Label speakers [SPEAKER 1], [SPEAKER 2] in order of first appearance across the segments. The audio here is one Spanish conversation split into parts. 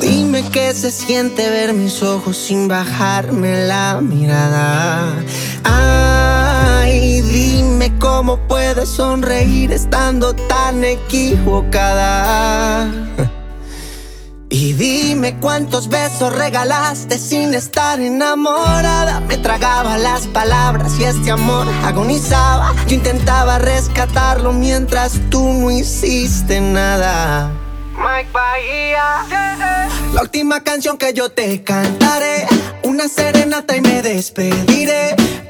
[SPEAKER 1] Dime qué se siente ver mis ojos sin bajarme la mirada. Ay, cómo puedes sonreír estando tan equivocada. Y dime cuántos besos regalaste sin estar enamorada. Me tragaba las palabras y este amor agonizaba. Yo intentaba rescatarlo mientras tú no hiciste nada. Mike Bahía. La última canción que yo te cantaré, una serenata y me despediré.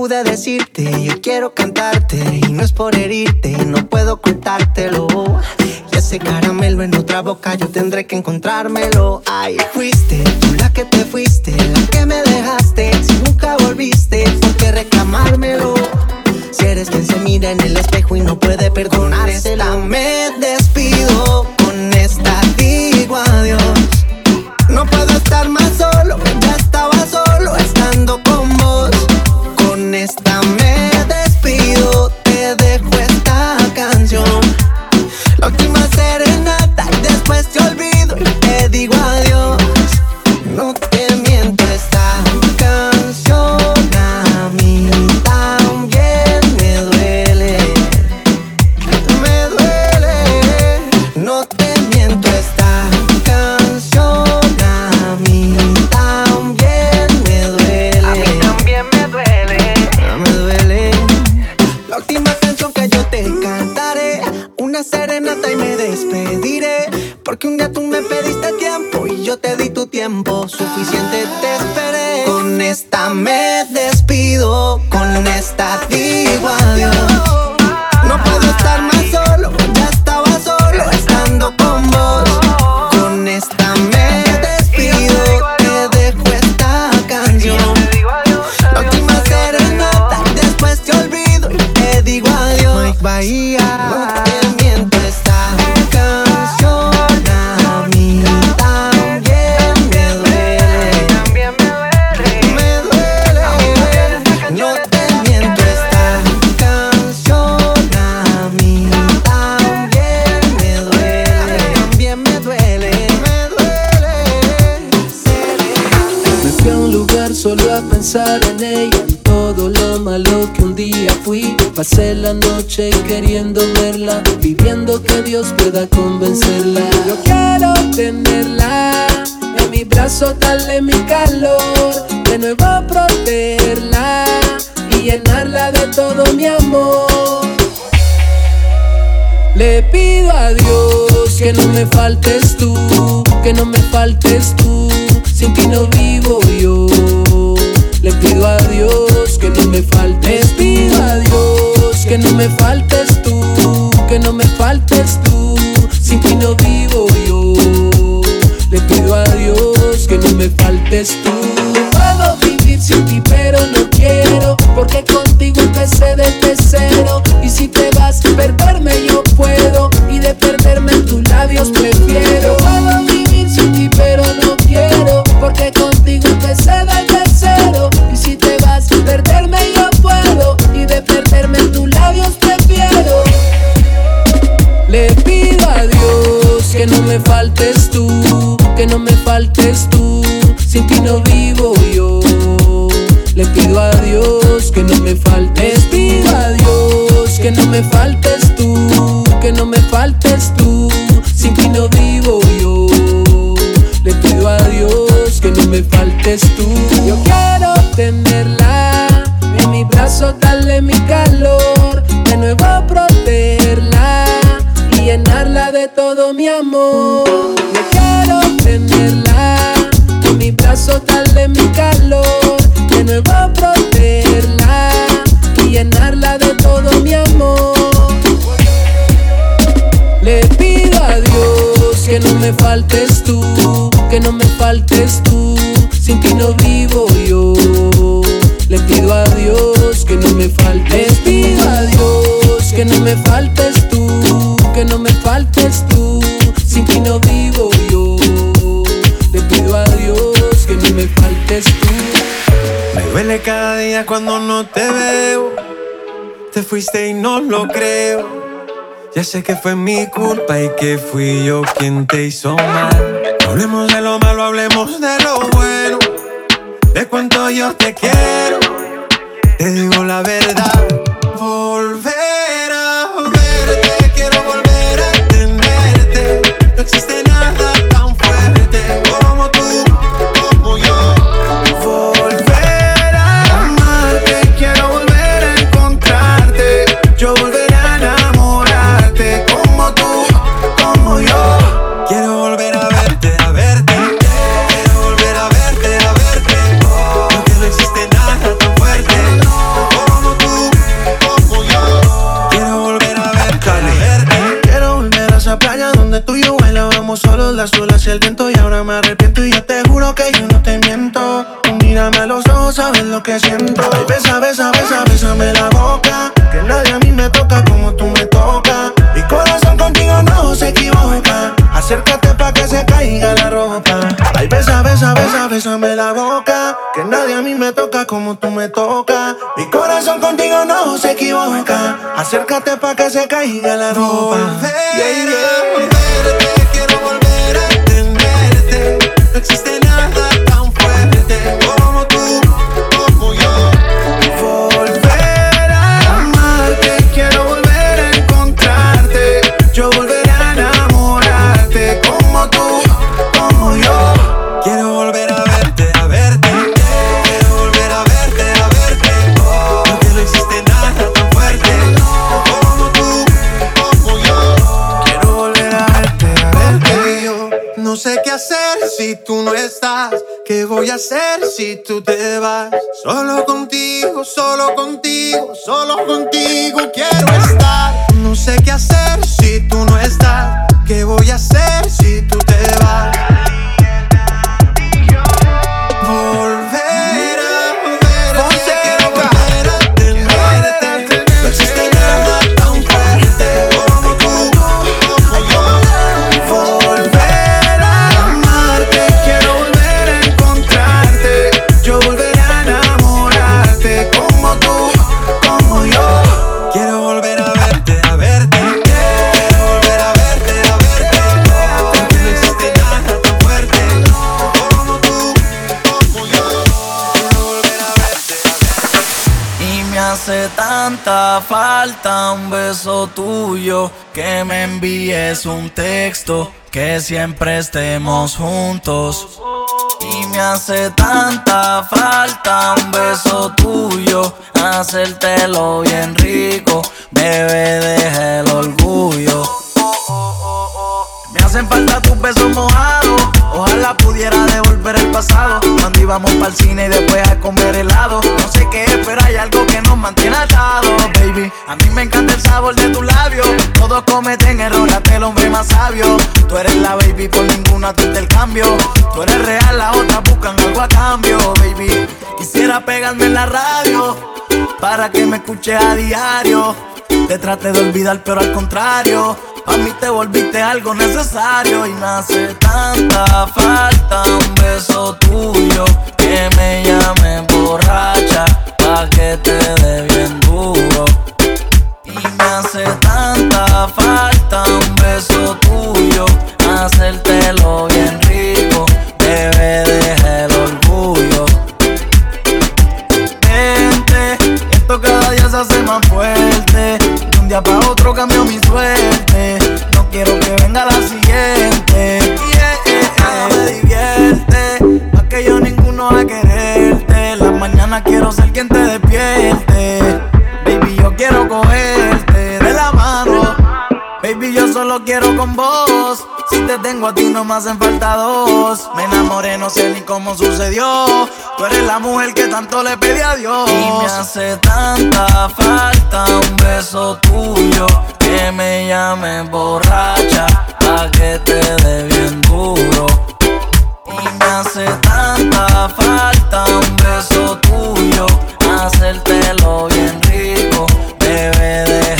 [SPEAKER 1] pude decirte, yo quiero cantarte y no es por herirte, no puedo contártelo. Y ese caramelo en otra boca yo tendré que encontrármelo. Ay, fuiste tú la que te fuiste, la que me dejaste. Si nunca volviste, ¿por qué reclamármelo? Si eres quien se mira en el espejo y no puede perdonarse, la me despido. Con esta digo adiós. No puedo estar más solo, tiempo, suficiente
[SPEAKER 2] Pueda convencerla. Yo quiero tenerla en mi brazo, darle mi calor, de nuevo protegerla y llenarla de todo mi amor. Le pido a Dios que no me faltes tú, que no me faltes tú, sin ti no vivo yo. Le pido a Dios que no me faltes, pido a Dios que no me faltes que no me faltes tú, sin ti no vivo yo. Le pido a Dios que no me faltes tú.
[SPEAKER 3] Cuando no te veo, te fuiste y no lo creo. Ya sé que fue mi culpa y que fui yo quien te hizo mal. hablemos de lo malo, hablemos de lo bueno. De cuánto yo te quiero. Te digo la verdad. Acércate pa' que se caiga la ropa. Tú te vas?
[SPEAKER 4] Que me envíes un texto, que siempre estemos juntos. Y me hace tanta falta un beso tuyo, hacértelo bien rico, bebé, deja el orgullo. Hacen falta tus besos mojados. Ojalá pudiera devolver el pasado. Cuando íbamos para el cine y después a comer helado. No sé qué es, pero hay algo que nos mantiene atados, baby. A mí me encanta el sabor de tu labio. Todos cometen errores, el hombre más sabio. Tú eres la baby, por ninguna tú el cambio. Tú eres real, la otra buscan algo a cambio, baby. Quisiera pegarme en la radio para que me escuche a diario. Te trate de olvidar, pero al contrario a mí te volviste algo necesario y me hace tanta falta un beso tuyo que me llame borracha pa' que te dé bien duro. Y me hace tanta falta un beso tuyo, hacértelo bien hace más fuerte. De un día para otro cambió mi suerte. No quiero que venga la siguiente. Yeah, yeah, me divierte. Más que yo ninguno va a quererte. La mañana quiero ser quien te despierte. Baby, yo quiero cogerte de la mano. Baby, yo solo quiero con vos pa' ti no me hacen falta dos. Me enamoré, no sé ni cómo sucedió. Tú eres la mujer que tanto le pedí a Dios. Y me hace tanta falta un beso tuyo. Que me llame borracha, pa' que te dé bien duro. Y me hace tanta falta un beso tuyo. Hacértelo bien rico, bebé, deja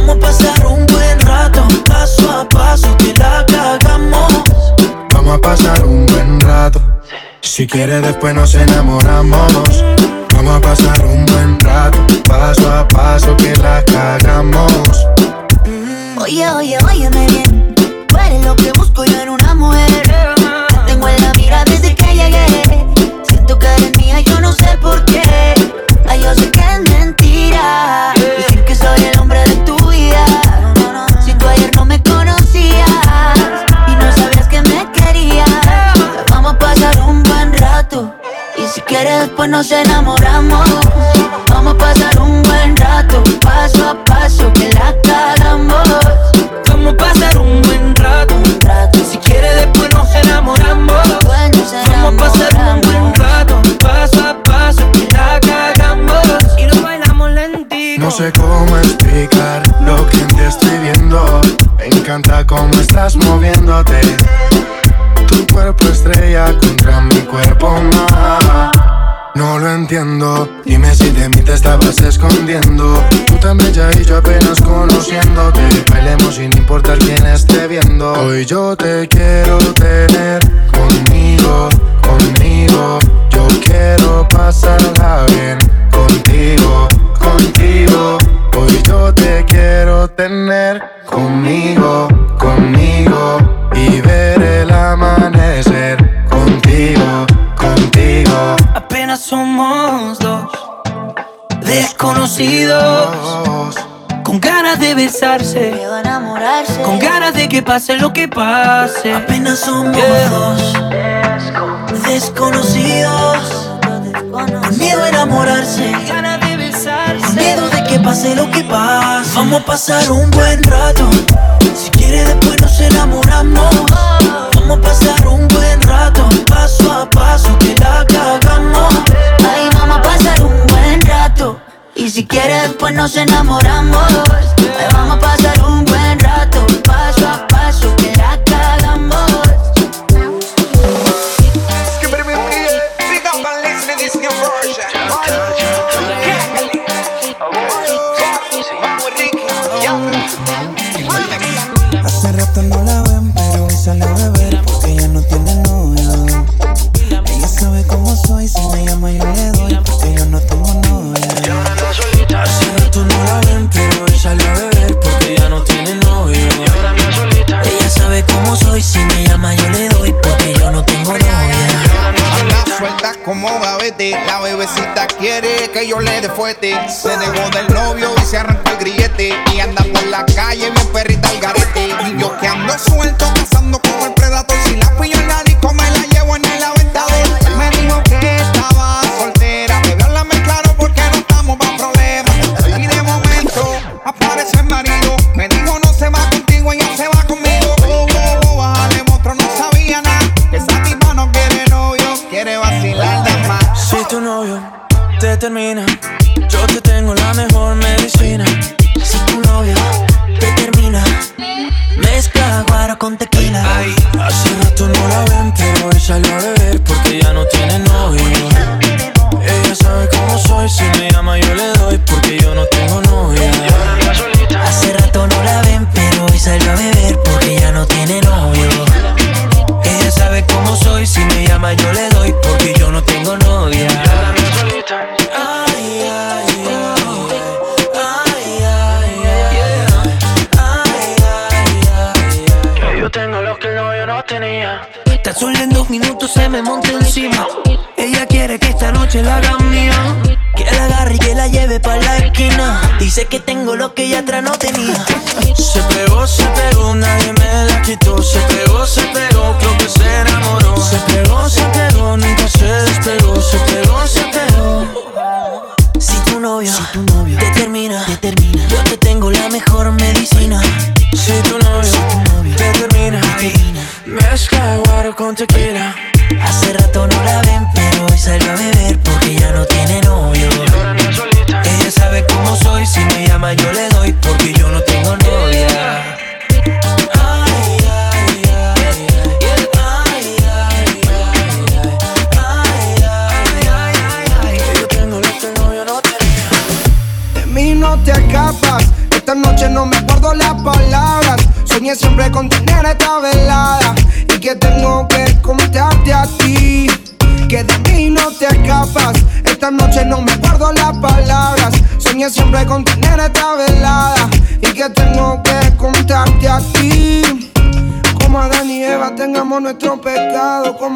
[SPEAKER 5] Vamos a pasar un buen rato, paso a paso que la cagamos.
[SPEAKER 6] Vamos a pasar un buen rato. Si quieres después nos enamoramos. Vamos a pasar un buen rato. Paso a paso que la cagamos.
[SPEAKER 5] Oye, oye, óyeme bien. Tú eres lo que busco yo en una mujer. Después nos enamoramos. Vamos a pasar un buen rato, paso a paso, que la cagamos. Vamos a pasar un buen rato, un rato. Si quieres, después nos enamoramos. Vamos a pasar un buen rato, paso a paso, que la cagamos. Y lo bailamos lentito.
[SPEAKER 6] No sé cómo explicar lo que te estoy viendo. Me encanta cómo estás moviéndote. Tu cuerpo estrella contra mi cuerpo más. No lo entiendo, dime si de mí te estabas escondiendo. Tú también ya y yo apenas conociéndote. Bailemos sin importar quién esté viendo. Hoy yo te quiero tener conmigo, conmigo. Yo quiero pasarla bien contigo, contigo. Hoy yo te quiero tener conmigo, conmigo. Y ver el amanecer
[SPEAKER 5] somos dos desconocidos. Con ganas de besarse,
[SPEAKER 7] Miedo a enamorarse.
[SPEAKER 5] con ganas de que pase lo que pase. Apenas somos dos desconocidos. Con miedo a enamorarse, ganas de besarse. Con miedo de que pase lo que pase. Vamos a pasar un buen rato. Si quieres, después nos enamoramos. Vamos a pasar un buen rato, paso a paso, que la cagamos. Si quieres, después nos enamoramos. Vamos a pasar
[SPEAKER 8] Se dejó del novio y se arrancó el grillete. Y anda por la calle bien perrita al garete. Y yo que ando suelto,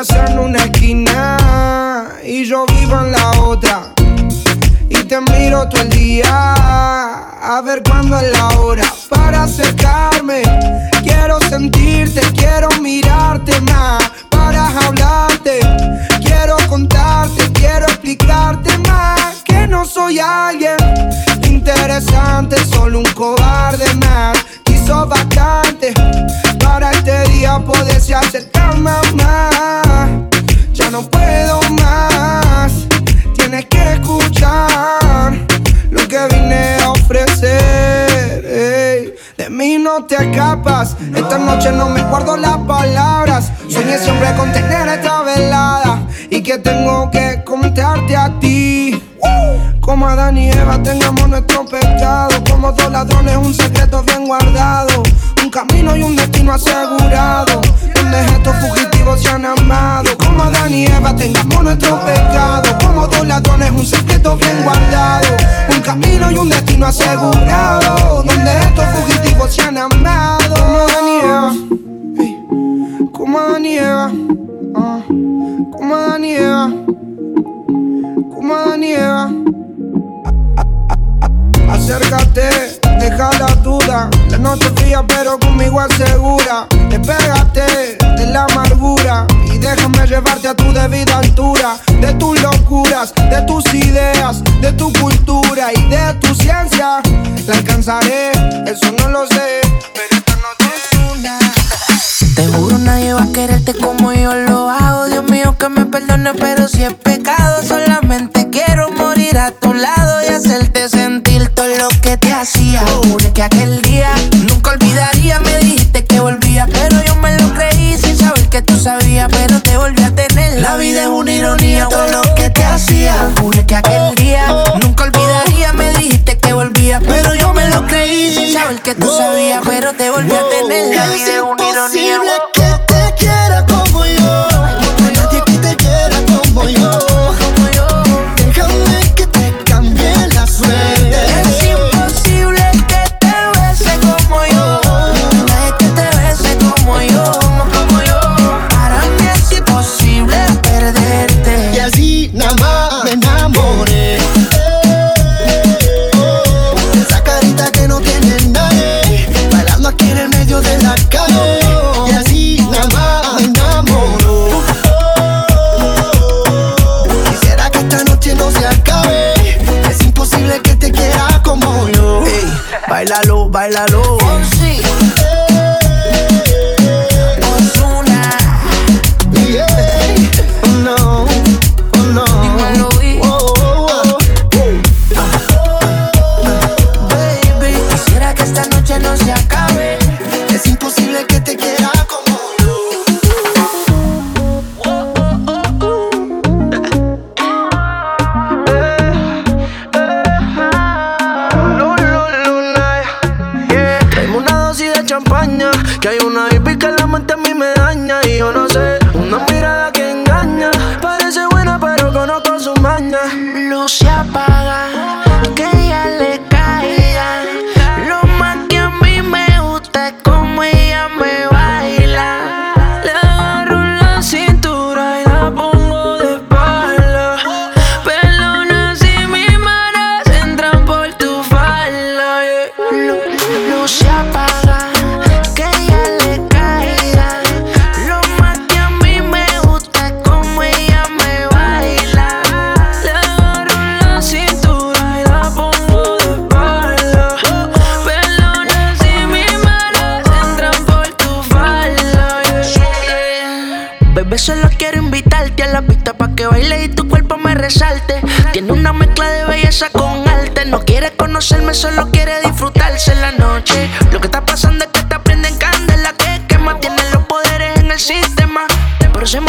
[SPEAKER 9] casa en una esquina y yo vivo en la otra. Y te miro todo el día a ver cuándo es la hora para acercar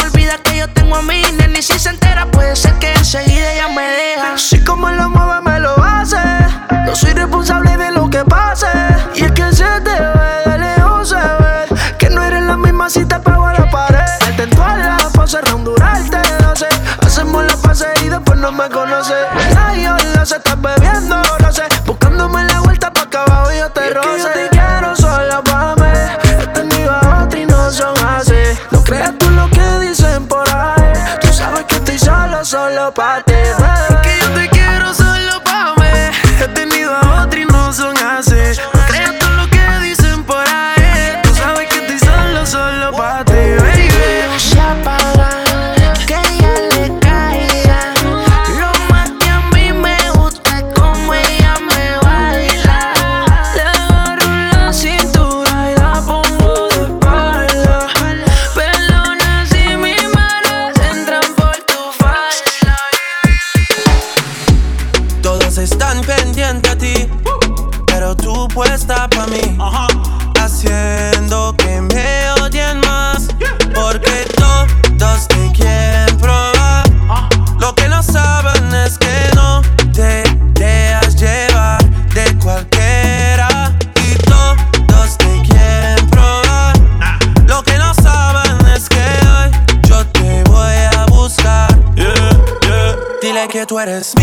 [SPEAKER 10] olvida que yo tengo a mi nene y si se entera puede ser que enseguida ella me deja. Si como la mueve me lo hace, no soy responsable de lo que pase. Y es que se te ve de lejos se ve que no eres la misma si te pego a la pared. Al tentuarla, pa' cerrar un durarte, hace, hacemos la pase y después no me
[SPEAKER 11] conoces. puedes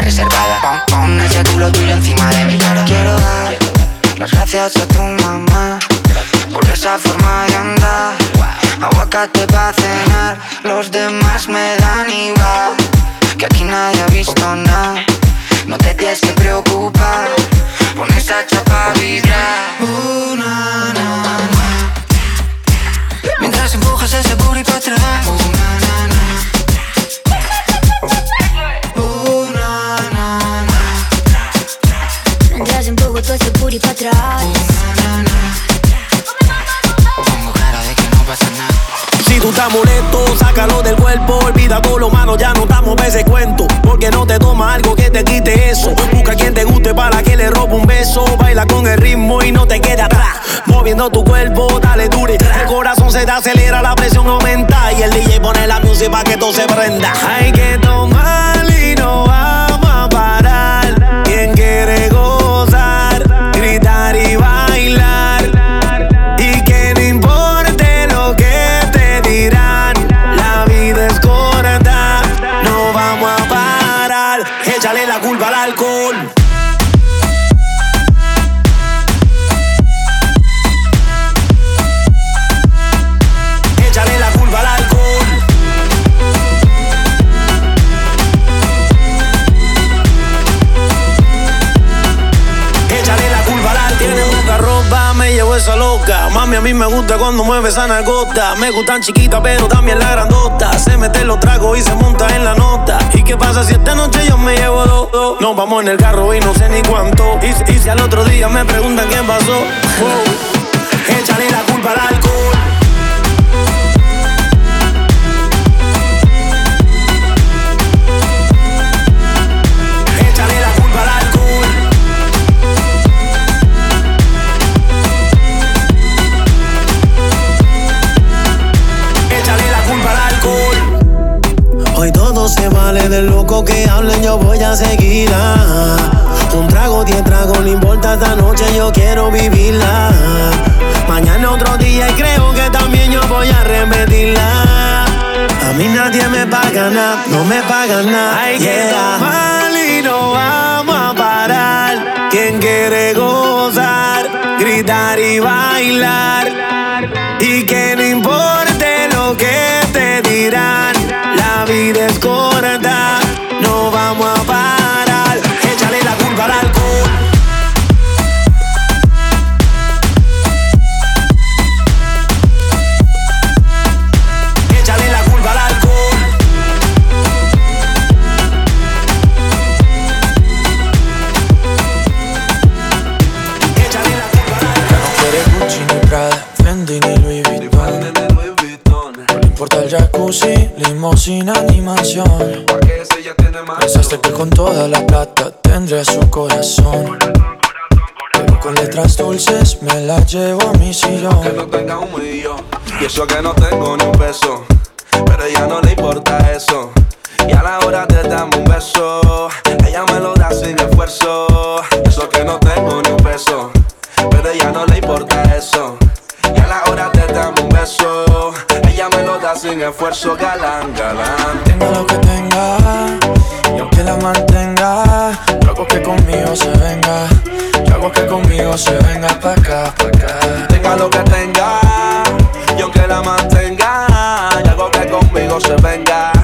[SPEAKER 11] reservada. Pon, pon ese culo tuyo encima de mi cara. Quiero dar las gracias a tu mamá por esa forma de andar. Aguacate pa' cenar, los demás me dan igual. Que aquí nadie ha visto nada, no te tienes que preocupar. Pon esa chapa a vibrar. Uh, na. Mientras empujas ese booty pa' atrás. Uh,
[SPEAKER 12] todo ese booty
[SPEAKER 4] Si tú estás molesto, sácalo del cuerpo. Olvida todo lo malo, ya no estamos ese cuento. Porque no te toma algo que te quite eso. Busca a quien te guste para que le robe un beso. Baila con el ritmo y no te quede atrás. Moviendo tu cuerpo, dale dure. El corazón se te acelera, la presión aumenta. Y el DJ pone la música para que todo se prenda. Hay que tomar mí me gusta cuando mueve esa nalgota. Me gustan chiquitas, pero también la grandota. Se mete los tragos y se monta en la nota. ¿Y qué pasa si esta noche yo me llevo dos? dos? Nos vamos en el carro y no sé ni cuánto. Y, y si al otro día me preguntan qué pasó. wow. Échale la culpa al alcohol. Del loco que hablen, yo voy a seguir. ah. Un trago, diez tragos, no importa esta noche, yo quiero vivirla. Mañana otro día y creo que también yo voy a repetirla. A mí nadie me paga nada, no me pagan nada. Hay que tomar y no vamos a parar. Quien quiere gozar, gritar y bailar. Y que no importe lo que te dirán, la vida es corta,
[SPEAKER 13] limosina ni mansión. Pensaste que con toda la plata tendría su corazón. Pero con letras dulces me la llevo a mi sillón.
[SPEAKER 14] Que no tenga un millón. Y eso que no tengo ni un peso. Pero a ella no le importa eso. Y a la hora de darme un beso, ella me lo da sin esfuerzo. Eso que no tengo ni un peso. Pero a ella no le importa eso. Y a la hora de darme un beso, sin esfuerzo. Galán, galán.
[SPEAKER 13] Tenga lo que tenga, y aunque la mantenga, yo hago que conmigo se venga. Yo hago que conmigo se venga pa' acá, pa' acá.
[SPEAKER 14] Tenga lo que tenga, y aunque la mantenga, y hago que conmigo se venga.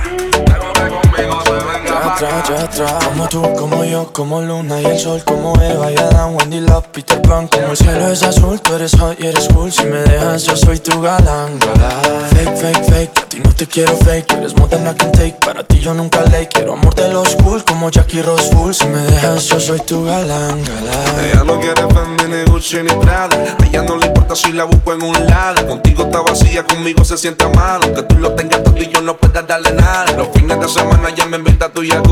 [SPEAKER 13] Ya ya. Como tú, como yo, como Luna y el sol, como Eva y Adán, Wendy Love, Peter Pan. Como el cielo es azul, tú eres hot y eres cool. Si me dejas, yo soy tu galán, galán. Fake, fake, fake, a ti no te quiero fake. Eres more than I can take, para ti yo nunca late. Quiero amor de los cool, como Jackie Rose Full. Si me dejas, yo soy tu galán, galán.
[SPEAKER 14] Ella no quiere Fendi ni Gucci ni Prada A ella no le importa si la busco en un lado Contigo está vacía, conmigo se siente mal Aunque tú lo tengas todo y yo no pueda darle nada Los fines de semana ella me invita a tu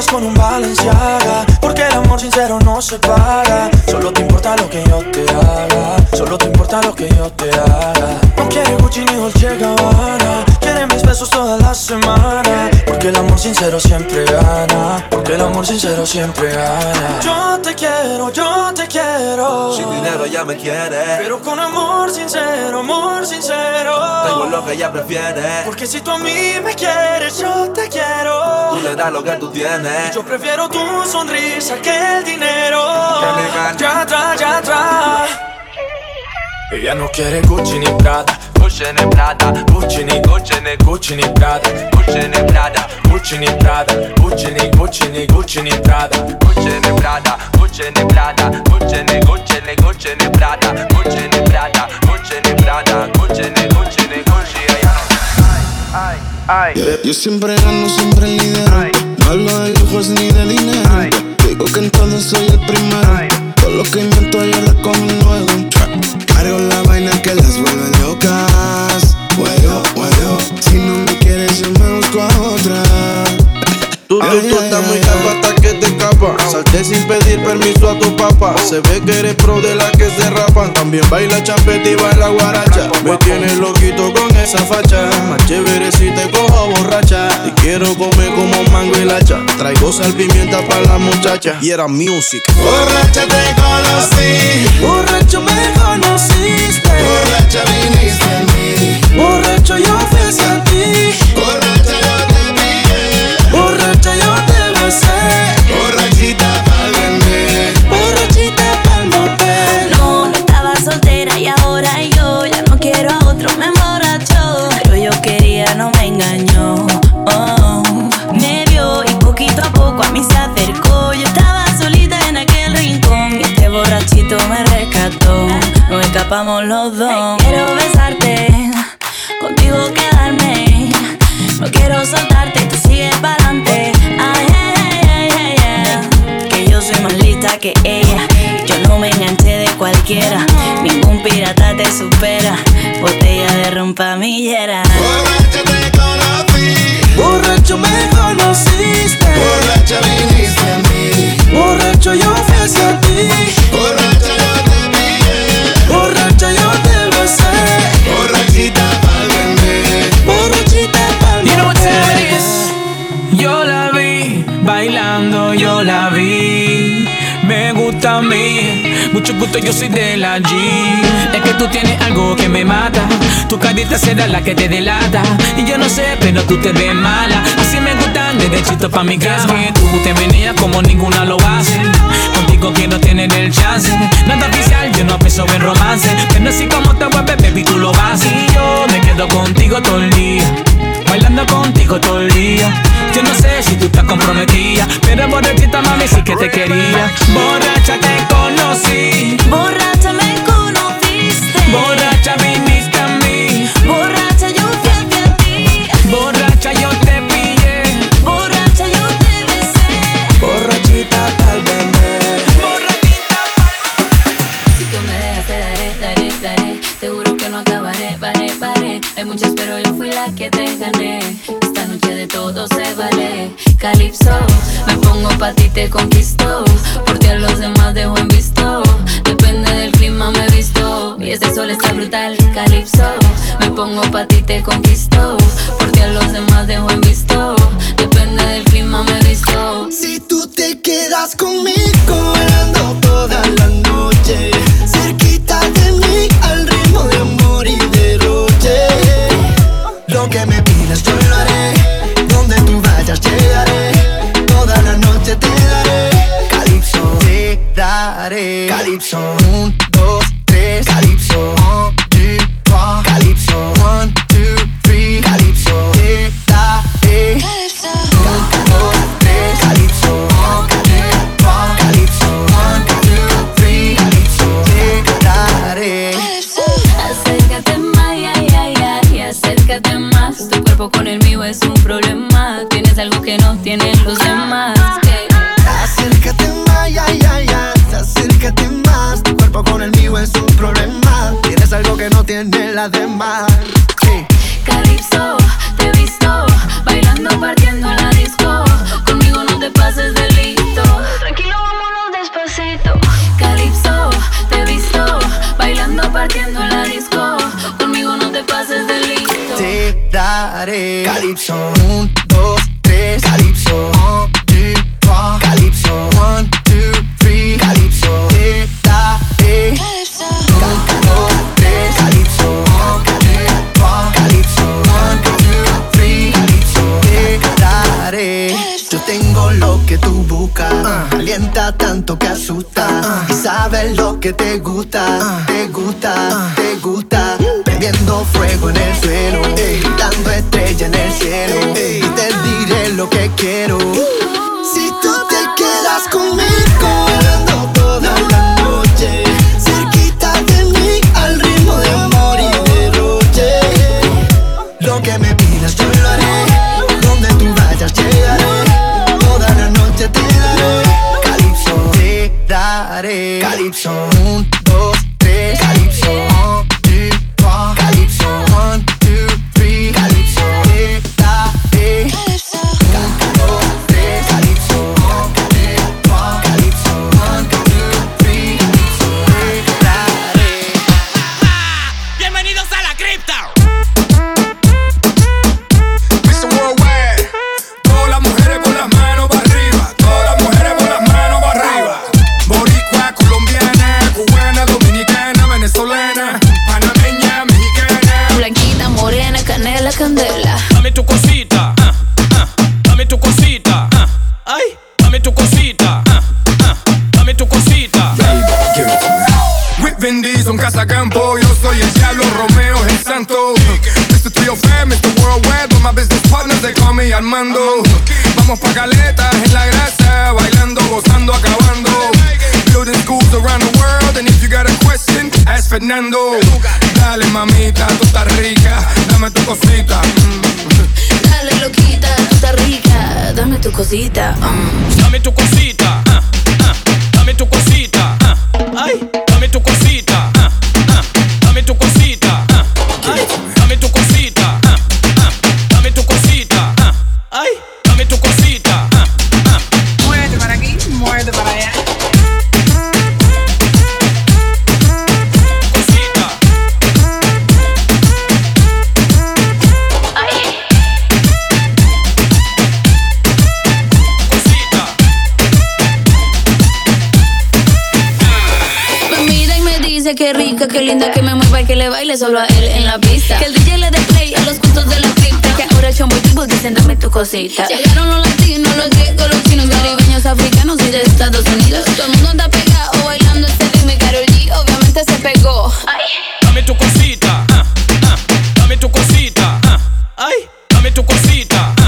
[SPEAKER 13] enamoras con un Balenciaga. Porque el amor sincero no se paga. Solo te importa lo que yo te haga. Solo te importa lo que yo te haga. No quiere Gucci ni Dolce Gabbana. Quiere mis besos toda la semana. Porque el amor sincero siempre gana. Porque el amor sincero siempre gana. Yo te quiero, yo te quiero.
[SPEAKER 14] Sin dinero ella me quiere.
[SPEAKER 13] Pero con amor sincero, amor sincero.
[SPEAKER 14] Tengo lo que ella prefiere.
[SPEAKER 13] Porque si tú a mí me quieres, yo te quiero.
[SPEAKER 14] Tú le das lo que tú tienes
[SPEAKER 13] Yo prefiero tu sonrisa que el dinero. Ya atrás, ya atrás. Ella no quiere Gucci ni Prada.
[SPEAKER 14] Gucci ni Prada, Gucci ni Gucci ni Gucci ni Prada, Gucci ni Prada, Gucci ni Prada, Gucci ni Gucci ni Gucci ni Prada, Gucci ni Prada, Gucci ni Prada, Gucci ni Gucci ni Gucci ni Prada, Gucci ni Prada, Gucci ni Prada, Gucci ni Gucci ni Gucci. Ay, ay, ay.
[SPEAKER 15] Yo siempre gano, siempre lidero. Hablo de lujos ni de dinero. Digo que en todo soy el primero. Todo lo que invento yo recomiendo luego. Cargo la vaina que las vuelve locas. Huevo, huevo. Si no me quieres, yo me busco a otra.
[SPEAKER 16] Tú, tú, tú estás muy hasta que te Salté sin pedir permiso a tu papá. Se ve que eres pro de las que se rapan. También baila champeta y baila guaracha. Me tienes loquito con esa facha. Más chévere si te cojo borracha. Y quiero comer como mango y lacha. Traigo sal pimienta para la muchacha. Y era music.
[SPEAKER 15] Borracha te conocí.
[SPEAKER 16] Borracho me conociste.
[SPEAKER 15] Borracha viniste a mí.
[SPEAKER 16] Borracho yo fui hacia ti.
[SPEAKER 15] Borracha yo te pillé.
[SPEAKER 16] Borracho yo te besé.
[SPEAKER 17] Nos escapamos los dos. Quiero besarte, contigo quedarme. No quiero soltarte, tú sigues pa'lante. Ay, ay, ay, ay, ay, ay. Que yo soy más lista que ella. Yo no me enganché de cualquiera. Ningún pirata te supera. Botella de rompamillera.
[SPEAKER 15] Borracha te conocí.
[SPEAKER 16] Borracho me conociste.
[SPEAKER 15] Borracha viniste a mí.
[SPEAKER 16] Borracho yo fui hacia ti.
[SPEAKER 18] Mucho gusto, yo soy de la G. Es que tú tienes algo que me mata. Tu carita será la que te delata. Y yo no sé, pero tú te ves mala. Así me gustan derechito pa' mi casa. Que tú te venías como ninguna lo hace. Contigo quiero tener el chance. Nada oficial, yo no pienso en romance. Pero así como te mueves, baby, tú lo vas. Y yo me quedo contigo todo el día. Bailando contigo todo el día. Yo no sé si tú estás comprometida, pero borrachita mami sí que te quería. Borracha te conocí,
[SPEAKER 17] Borracha me conociste.
[SPEAKER 18] borracha
[SPEAKER 17] Acabaré, paré, paré. Hay muchas pero yo fui la que te gané. Esta noche de todo se vale. Calypso, me pongo pa' ti te conquisto. Por ti a los demás dejo en visto. Depende del clima me visto. Y este sol está brutal. Calypso, me pongo pa' ti te conquisto. Por ti a los demás dejo en visto. Depende del clima me visto.
[SPEAKER 1] Si tú te quedas conmigo
[SPEAKER 19] cosita.
[SPEAKER 17] Llegaron los latinos, los griegos, los chinos, caribeños, africanos y de Estados Unidos. Todo el mundo está pegado bailando este ritmo y Karol G obviamente se pegó. Ay.
[SPEAKER 19] Dame tu cosita, ah, ah. dame tu cosita, ah. ay, dame tu cosita.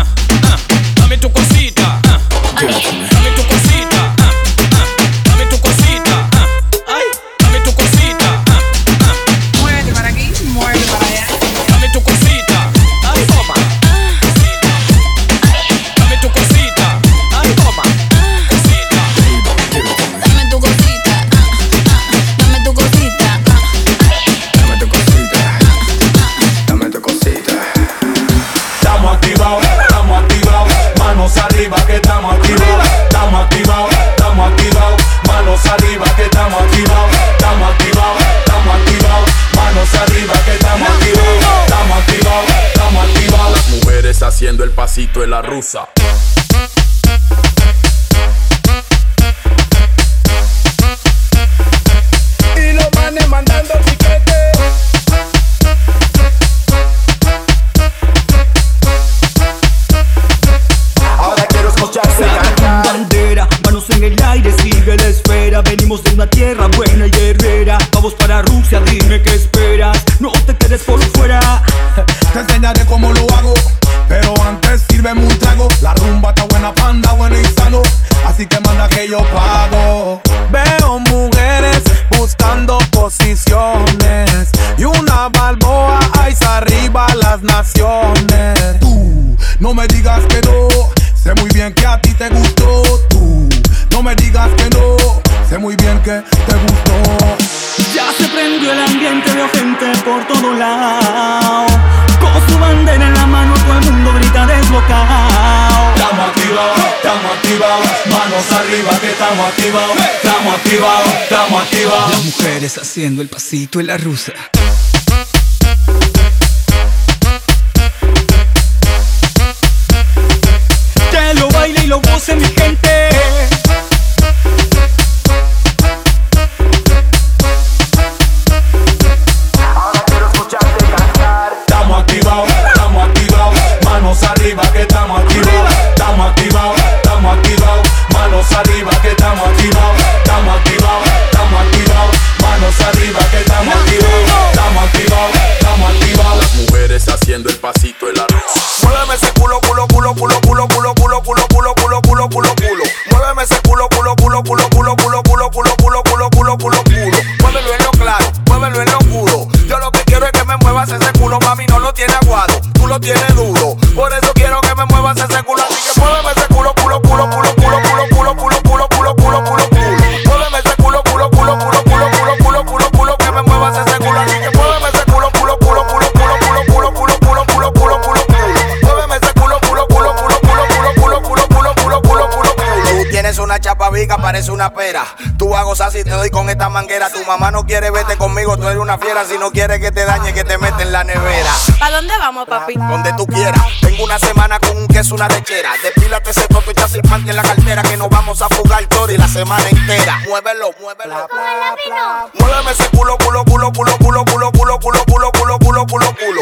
[SPEAKER 20] Casito de la rusa.
[SPEAKER 21] Y los manes mandando piquete.
[SPEAKER 22] Ahora quiero escucharse cantar. Bandera, manos en el aire, sigue la esfera. Venimos de una tierra buena y guerrera. Vamos para Rusia, dime
[SPEAKER 23] activados, estamos activados, estamos activados.
[SPEAKER 22] Las mujeres haciendo el pasito en la rusa.
[SPEAKER 24] Una pera. Tú vas a gozar si te doy con esta manguera. Tu mamá no quiere verte conmigo, tú eres una fiera. Si no quiere que te dañe, que te mete en la nevera.
[SPEAKER 25] ¿Para dónde vamos, papi?
[SPEAKER 24] Donde tú quieras. Tengo una semana con un queso, una lechera. Despílate ese toto y te pan en la cartera. Que nos vamos a fugar todo y la semana entera. Muévelo, muévelo. Muéveme ese culo, culo, culo, culo, culo, culo, culo, culo, culo, culo, culo, culo, culo.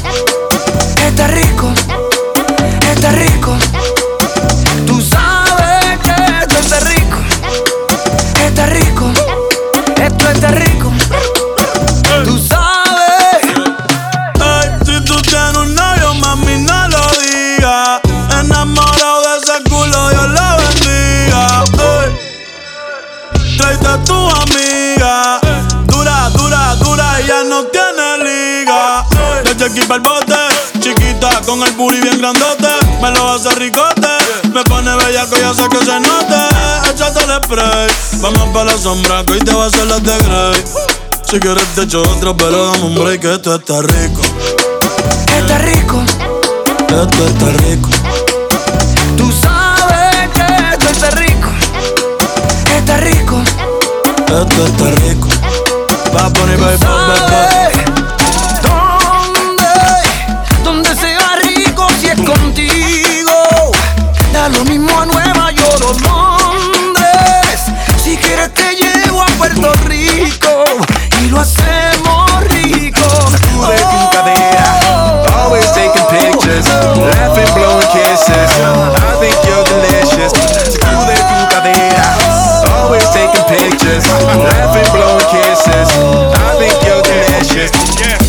[SPEAKER 22] está rico, está rico. Tú sabes que esto está rico, está rico, esto está rico.
[SPEAKER 26] Con el booty bien grandote. Me lo hace ricote, me pone bellaco, ya sé que se note. Échate el spray, vamos para la sombra, que hoy te va a hacer las de Grey. Si quieres te echo otro, pero dame un break, que esto está rico.
[SPEAKER 22] Está rico,
[SPEAKER 26] Esto está rico.
[SPEAKER 22] tú sabes que esto está rico, está rico.
[SPEAKER 26] Esto está rico. Va a poner baby,
[SPEAKER 22] Da lo mismo a Nueva York o Londres. Si quieres te llevo a Puerto Rico y lo hacemos rico.
[SPEAKER 27] Sacude tu cadera. Always taking pictures. Laughing, blowing kisses. I think you're delicious. Sacude tu cadera. Always taking pictures. Laughing, blowing kisses. I think you're delicious.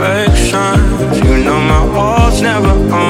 [SPEAKER 15] Directions, you know my heart's never on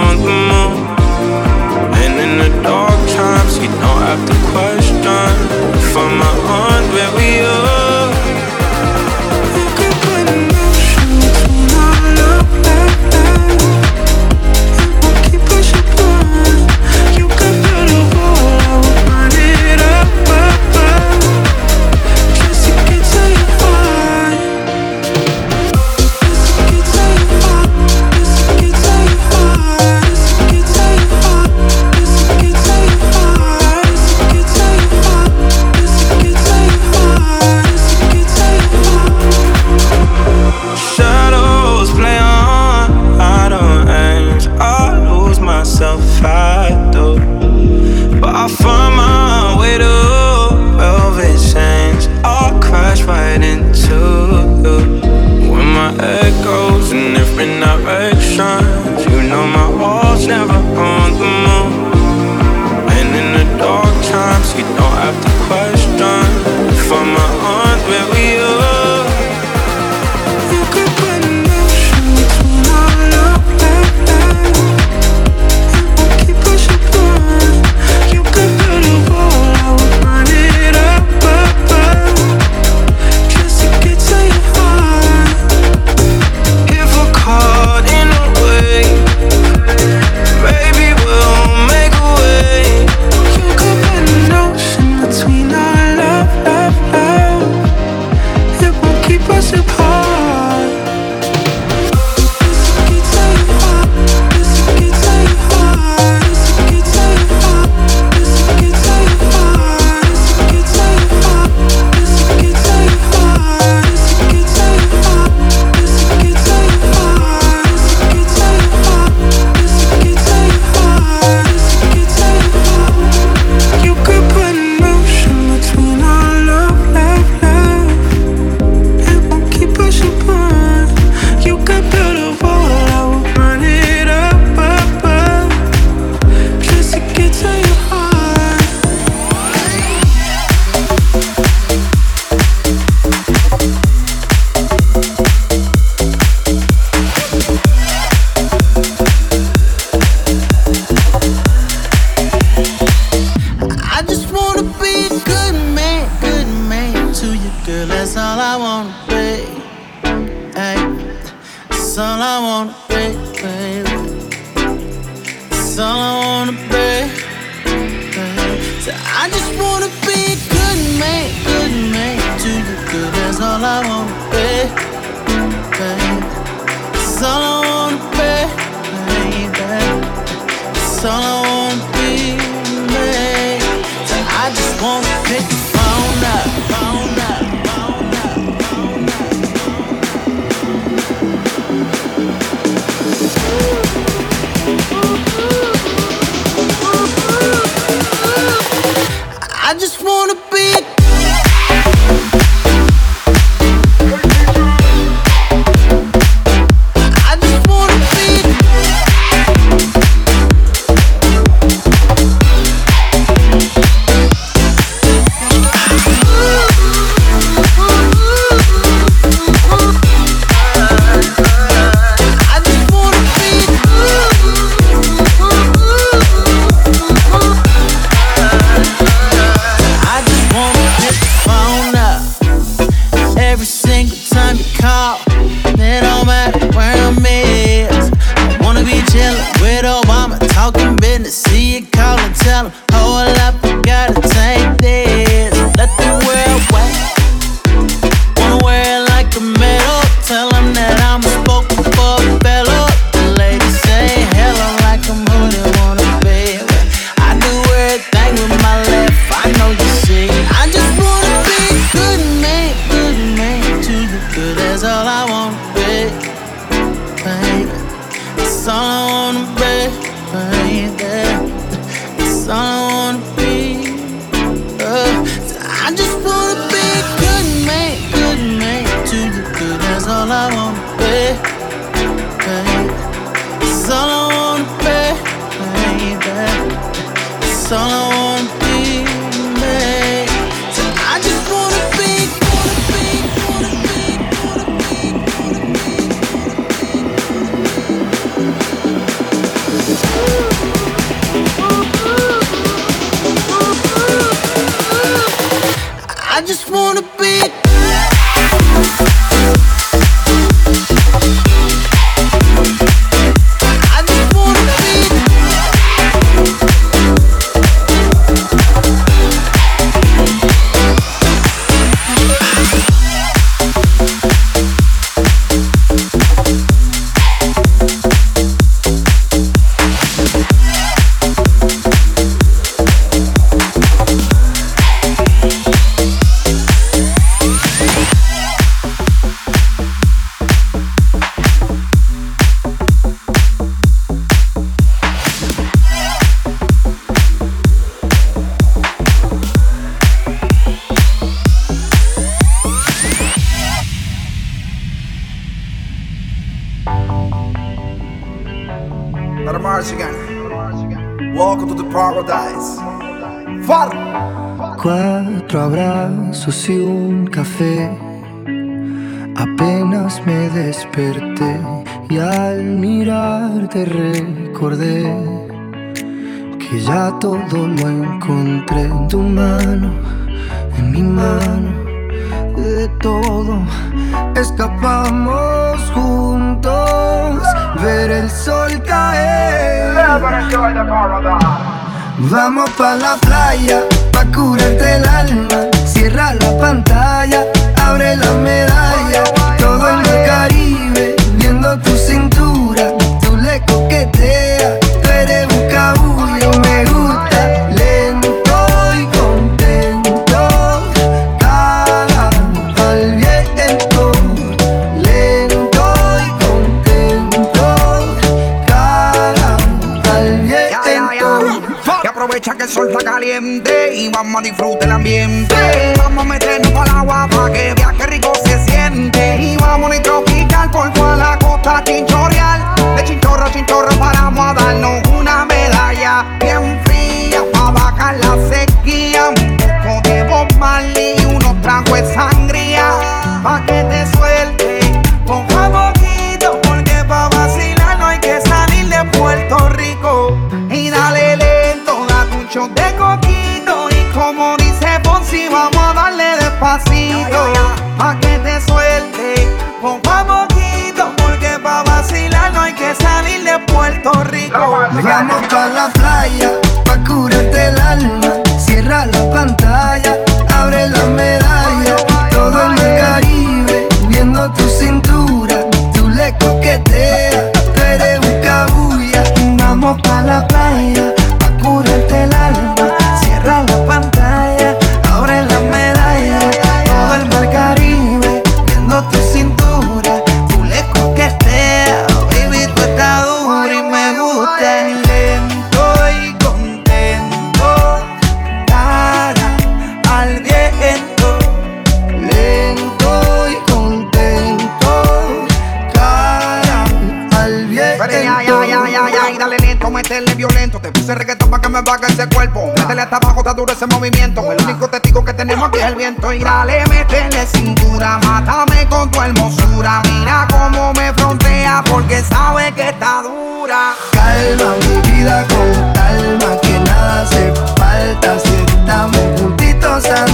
[SPEAKER 8] duro ese movimiento. El único testigo que tenemos aquí es el viento. Y dale, métele cintura, mátame con tu hermosura. Mira cómo me frontea porque sabe que está dura.
[SPEAKER 1] Calma mi vida con calma, que nada hace falta. Si estamos juntitos,
[SPEAKER 28] a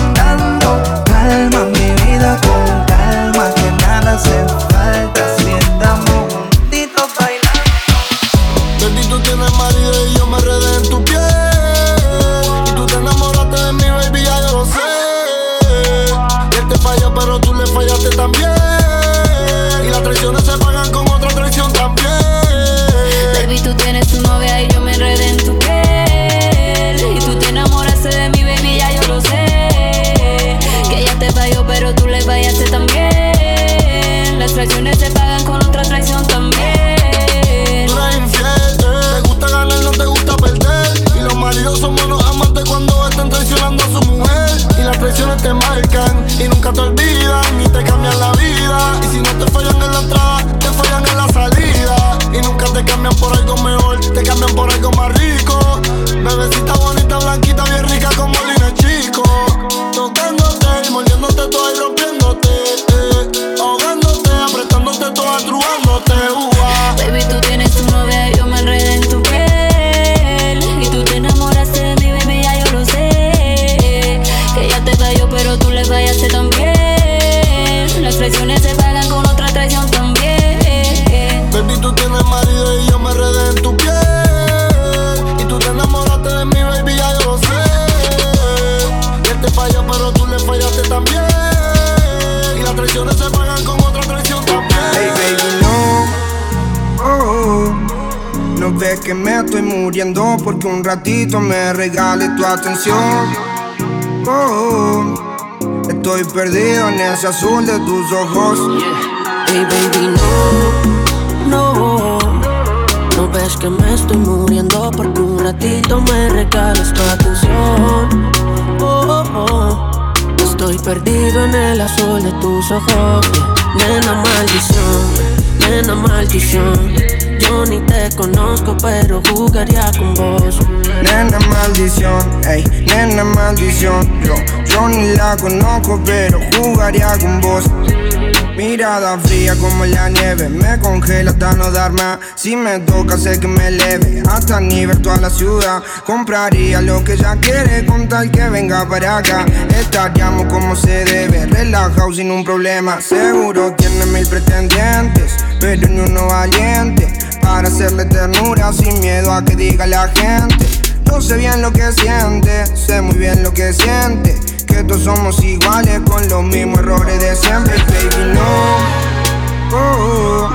[SPEAKER 28] te cambian por algo más rico. Bebecita bonita.
[SPEAKER 9] que
[SPEAKER 28] me
[SPEAKER 8] estoy muriendo porque un ratito me regale tu atención. Oh, estoy perdido en ese azul de tus ojos.
[SPEAKER 29] Hey baby, no, no. No ves que me estoy muriendo porque un ratito me regales tu atención. Oh, oh, oh. Estoy perdido en el azul de tus ojos. Nena maldición, nena maldición. Yo ni te conozco, pero jugaría con vos.
[SPEAKER 28] Nena maldición, ey, nena maldición. Yo, yo ni la conozco, pero jugaría con vos. Mirada fría como la nieve, me congela hasta no dar más. Si me toca, sé que me eleve hasta nivel toda la ciudad. Compraría lo que ella quiere con tal que venga para acá. Estaríamos como se debe, relajado sin un problema. Seguro tiene mil pretendientes, pero ni uno valiente. Para hacerle ternura sin miedo a que diga la gente. Yo sé bien lo que siente, sé muy bien lo que siente. Que todos somos iguales con los mismos errores de siempre, baby, no. Oh,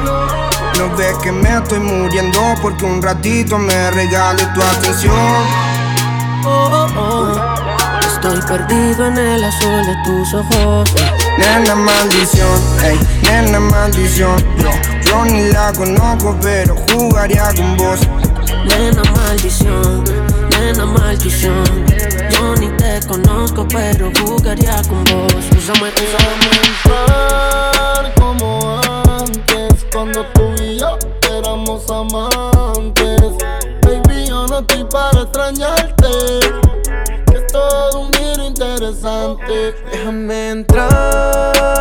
[SPEAKER 28] no ves que me estoy muriendo porque un ratito me regales tu atención.
[SPEAKER 29] Oh, oh, oh. Estoy perdido en el azul de tus ojos.
[SPEAKER 28] Nena maldición, ey, nena maldición. Yo ni la conozco, pero jugaría con vos.
[SPEAKER 29] Nena maldición, nena maldición. Yo ni te conozco, pero jugaría con vos. Úsame,
[SPEAKER 28] entrar como antes, cuando tú y yo éramos amantes. Baby, yo no estoy para extrañarte. Es todo un giro interesante.
[SPEAKER 10] Déjame entrar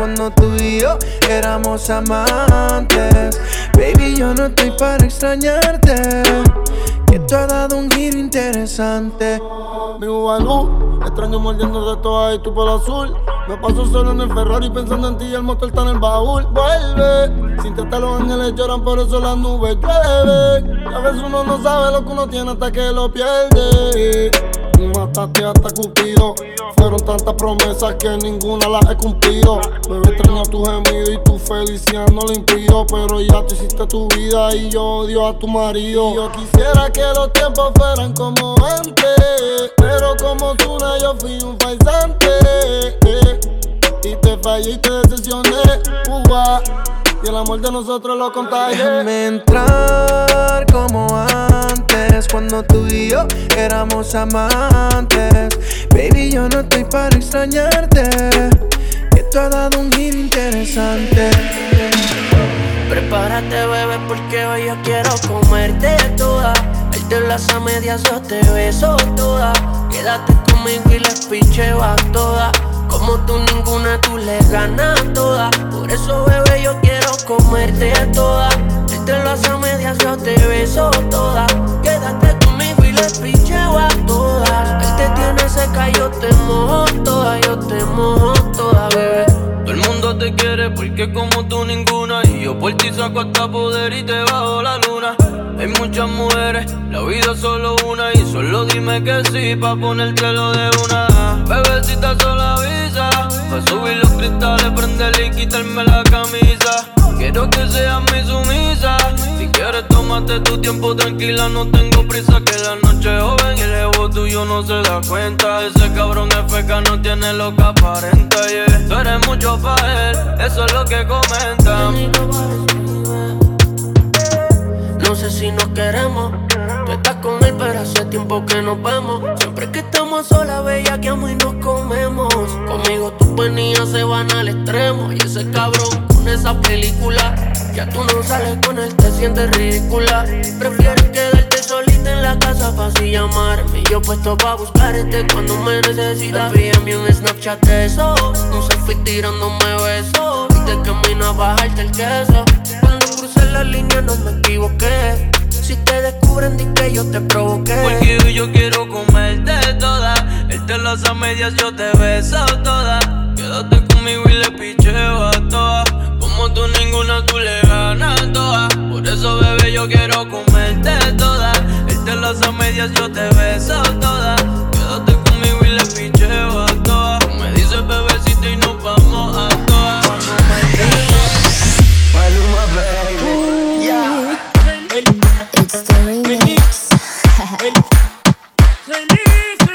[SPEAKER 10] cuando tú y yo éramos amantes. Baby, yo no estoy para extrañarte. Que tú has dado un giro interesante.
[SPEAKER 28] Mi Ubalú, extraño mordiendo de toda y tu pelo azul. Me paso solo en el Ferrari pensando en ti y el motor está en el baúl. Vuelve, sin teta los ángeles lloran, por eso las nubes llueven. A veces uno no sabe lo que uno tiene hasta que lo pierde. Tú mataste hasta Cupido. Fueron tantas promesas que ninguna las he cumplido. Bebé extraño tu gemido y tu felicidad no lo impido. Pero ya tú hiciste tu vida y yo odio a tu marido. Yo quisiera que los tiempos fueran como antes. Pero como Zuna yo fui un faisante. eh. Y te fallé y te decepcioné. Y el amor de nosotros lo contagié.
[SPEAKER 10] Déjame entrar como antes, cuando tú y yo éramos amantes. Baby, yo no estoy para extrañarte. Que tú has dado un giro interesante.
[SPEAKER 29] Prepárate, bebé, porque hoy yo quiero comerte toda. El de las a medias yo te beso toda. Quédate conmigo y les picheo a toda. Como tú ninguna, tú le ganas toda. Por eso, bebé, yo quiero comerte toda. El de las a yo te beso toda. Quédate conmigo y les picheo a todas. Él te tiene seca, yo te mojo toda. Yo te mojo toda, bebé.
[SPEAKER 23] Todo el mundo te quiere porque como tú ninguna Y yo por ti saco hasta poder y te bajo la luna Hay muchas mujeres, la vida es solo una Y solo dime que sí pa' ponértelo de una Bebecita sola avisa Pa' subir los cristales, prenderle y quitarme la camisa Quiero que seas mi sumisa. Si quieres tómate tu tiempo tranquila. No tengo prisa que la noche es joven Y el ego tuyo no se da cuenta. Ese cabrón de feca no tiene lo que aparenta yeah. Tú eres mucho pa' él, eso es lo que comentan
[SPEAKER 29] sé si nos queremos. Tú estás con él, pero hace tiempo que nos vemos. Siempre que estamos solas, bella, que y nos comemos. Conmigo tus penías se van al extremo. Y ese cabrón con esa película. Ya tú no sales con él, te sientes ridícula. Prefieres quedarte solita en la casa para así llamarme. Yo puesto pa' buscarte cuando me necesitas. Envíame un Snapchat de eso. Un selfie tirándome besos. Te camino a bajarte el queso. Cuando crucé la línea no me equivoqué. Si te descubren, di que yo te provoqué.
[SPEAKER 23] Porque yo quiero comerte toda. Él te las a medias, yo te beso toda. Quédate conmigo y le picheo a todas. Como tú ninguna, tú le ganas toda. Por eso, bebé, yo quiero comerte toda. Él te las a medias, yo te beso toda. Quédate conmigo y le picheo a
[SPEAKER 7] It's the remix.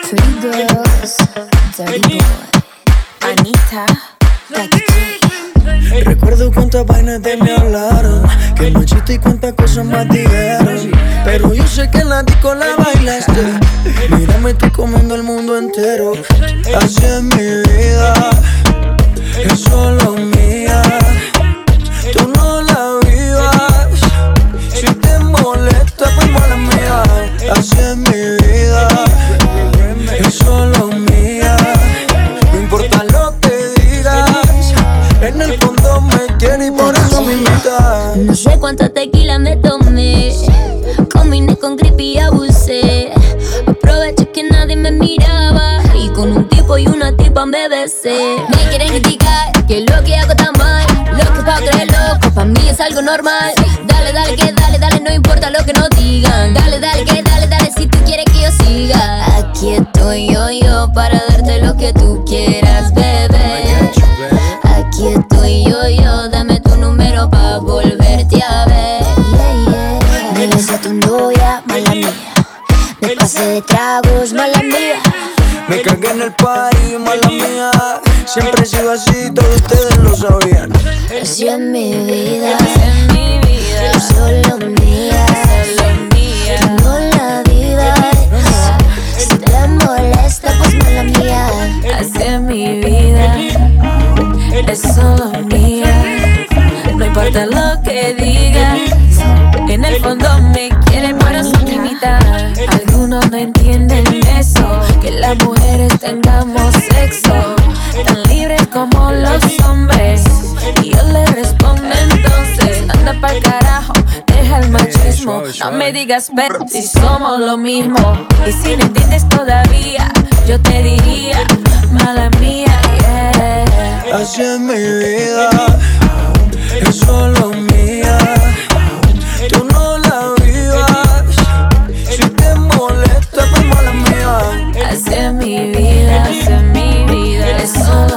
[SPEAKER 7] Pretty girls, dirty boy. Anita, Becky G.
[SPEAKER 22] Recuerdo cuántas vainas de me hablaron Que machista y cuántas cosas más dijeron Pero yo sé que en la disco la bailaste Mírame, estoy comiendo el mundo entero Así es mi vida Es solo mía Tú no la boleto
[SPEAKER 17] fuimos a
[SPEAKER 10] la mía. Así es mi vida, y solo mía. No importa lo que digas, en el fondo
[SPEAKER 17] me
[SPEAKER 10] quiere y por eso me invita. No
[SPEAKER 7] sé cuántas tequilas me
[SPEAKER 17] tomé, combiné con creepy y abusé. Aproveché que nadie me miraba, y con un tipo y una tipa me besé. Me quieren criticar, que lo que hago tan mal. Loco pa' creerlo, para mí es algo normal no importa lo que nos digan. Dale, dale, que dale, dale, si tú quieres que yo siga. Aquí estoy yo, yo, para darte lo que tú quieras, bebé. Aquí estoy yo, yo, dame tu número pa' volverte a ver. Yeah, yeah. Dile a tu novia, mala mía. Me pasé de tragos, mala mía.
[SPEAKER 10] Me cagué en el party, mala mía. Siempre he sido así, todos ustedes lo sabían.
[SPEAKER 17] Así es mi vida. es solo mía. No importa lo que digas, en el fondo me quieren pero sin limitar. Algunos no entienden eso, que las mujeres tengamos sexo No me digas, pero si somos lo mismo. Y si no entiendes todavía, yo te diría, mala mía, yeah.
[SPEAKER 10] Hacia mi vida es solo mía. Tú no la vivas. Si te molesta, pues mala mía.
[SPEAKER 17] Hacia mi vida, hacia mi vida es solo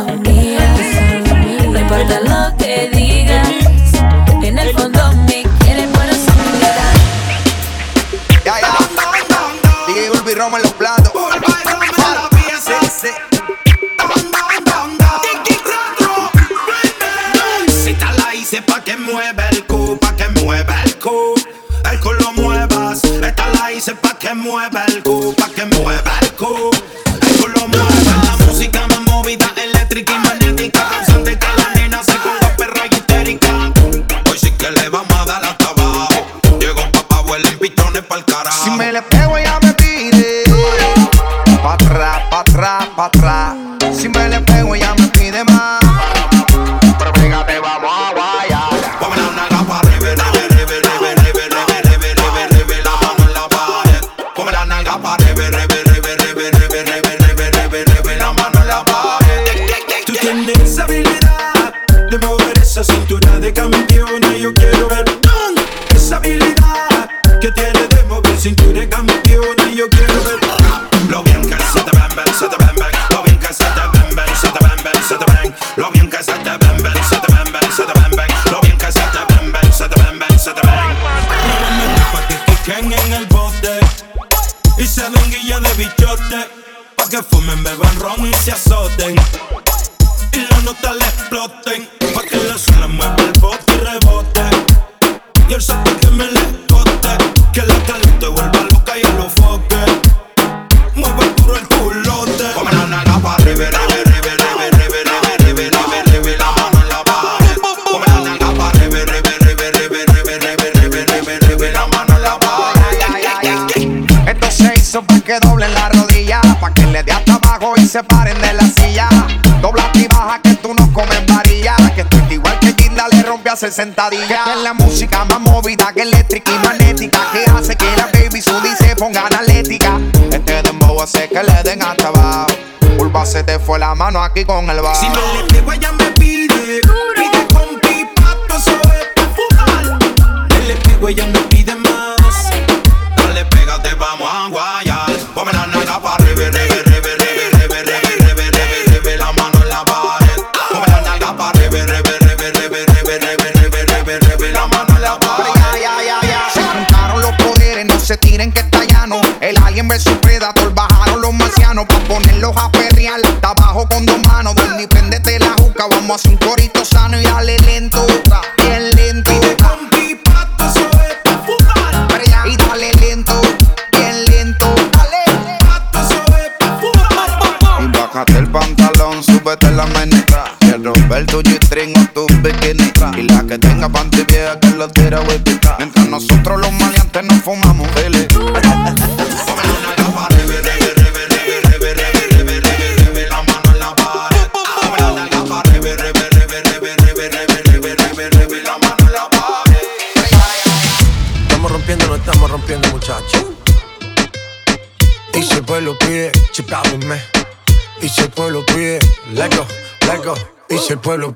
[SPEAKER 8] mano
[SPEAKER 30] aquí con el
[SPEAKER 8] bar.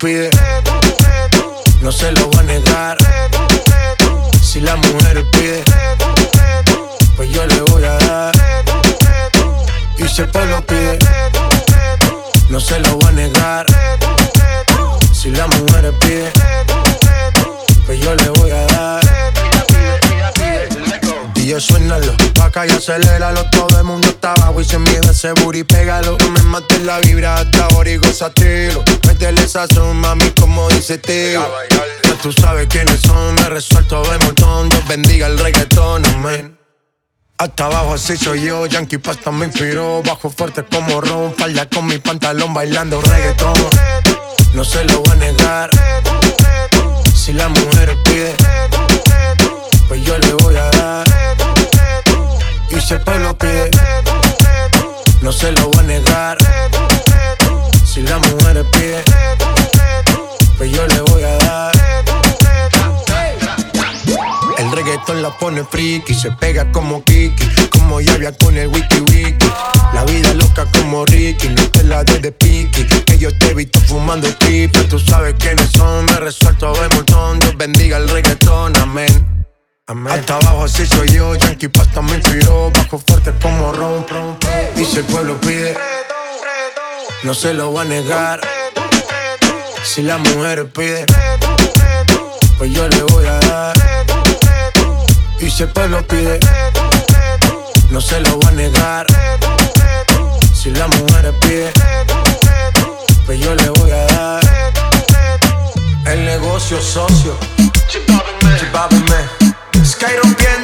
[SPEAKER 8] Pide,
[SPEAKER 30] no se lo
[SPEAKER 6] va a negar. Si la mujer pide, pues yo le voy a dar. Y si el pueblo pide, no se lo va a negar. Si la mujer pide, pues yo le voy a dar. Y yo suénalo, pa' acá y aceléralo Todo el mundo está abajo y se mide ese booty, pégalo No me mates la vibra hasta ahora y gozatelo Métele esa son, mami, como dice tío Ya tú sabes quiénes son, me resuelto de montón. Dios bendiga el reggaetón, amén. Hasta abajo así soy yo, Yankee Pasta me inspiró. Bajo fuerte como ron, falda con mi pantalón bailando reggaetón. No se lo voy a negar. Si la mujer pide Pues yo le voy a dar. Y si el pueblo pide No se lo voy a negar Si la mujer pide Pues yo le voy a dar el reggaetón la pone friki, se pega como Kiki, como Yavia con el wiki wiki. La vida loca como Ricky, no te la des de piqui, que yo te he visto fumando pipa. Tú sabes quiénes son, me resuelto de montón. Dios bendiga el reggaetón, amén. Hasta abajo así soy yo, Yankee Pasta me inspiró, bajo fuerte como ron, si el pueblo pide, no se lo va a negar. Si la mujer pide, pues yo le voy a dar. Y si el pueblo pide, no se lo voy a negar. Si la mujer pide, pues yo le voy a dar. El negocio socio, chipábenme. Sky rompiendo,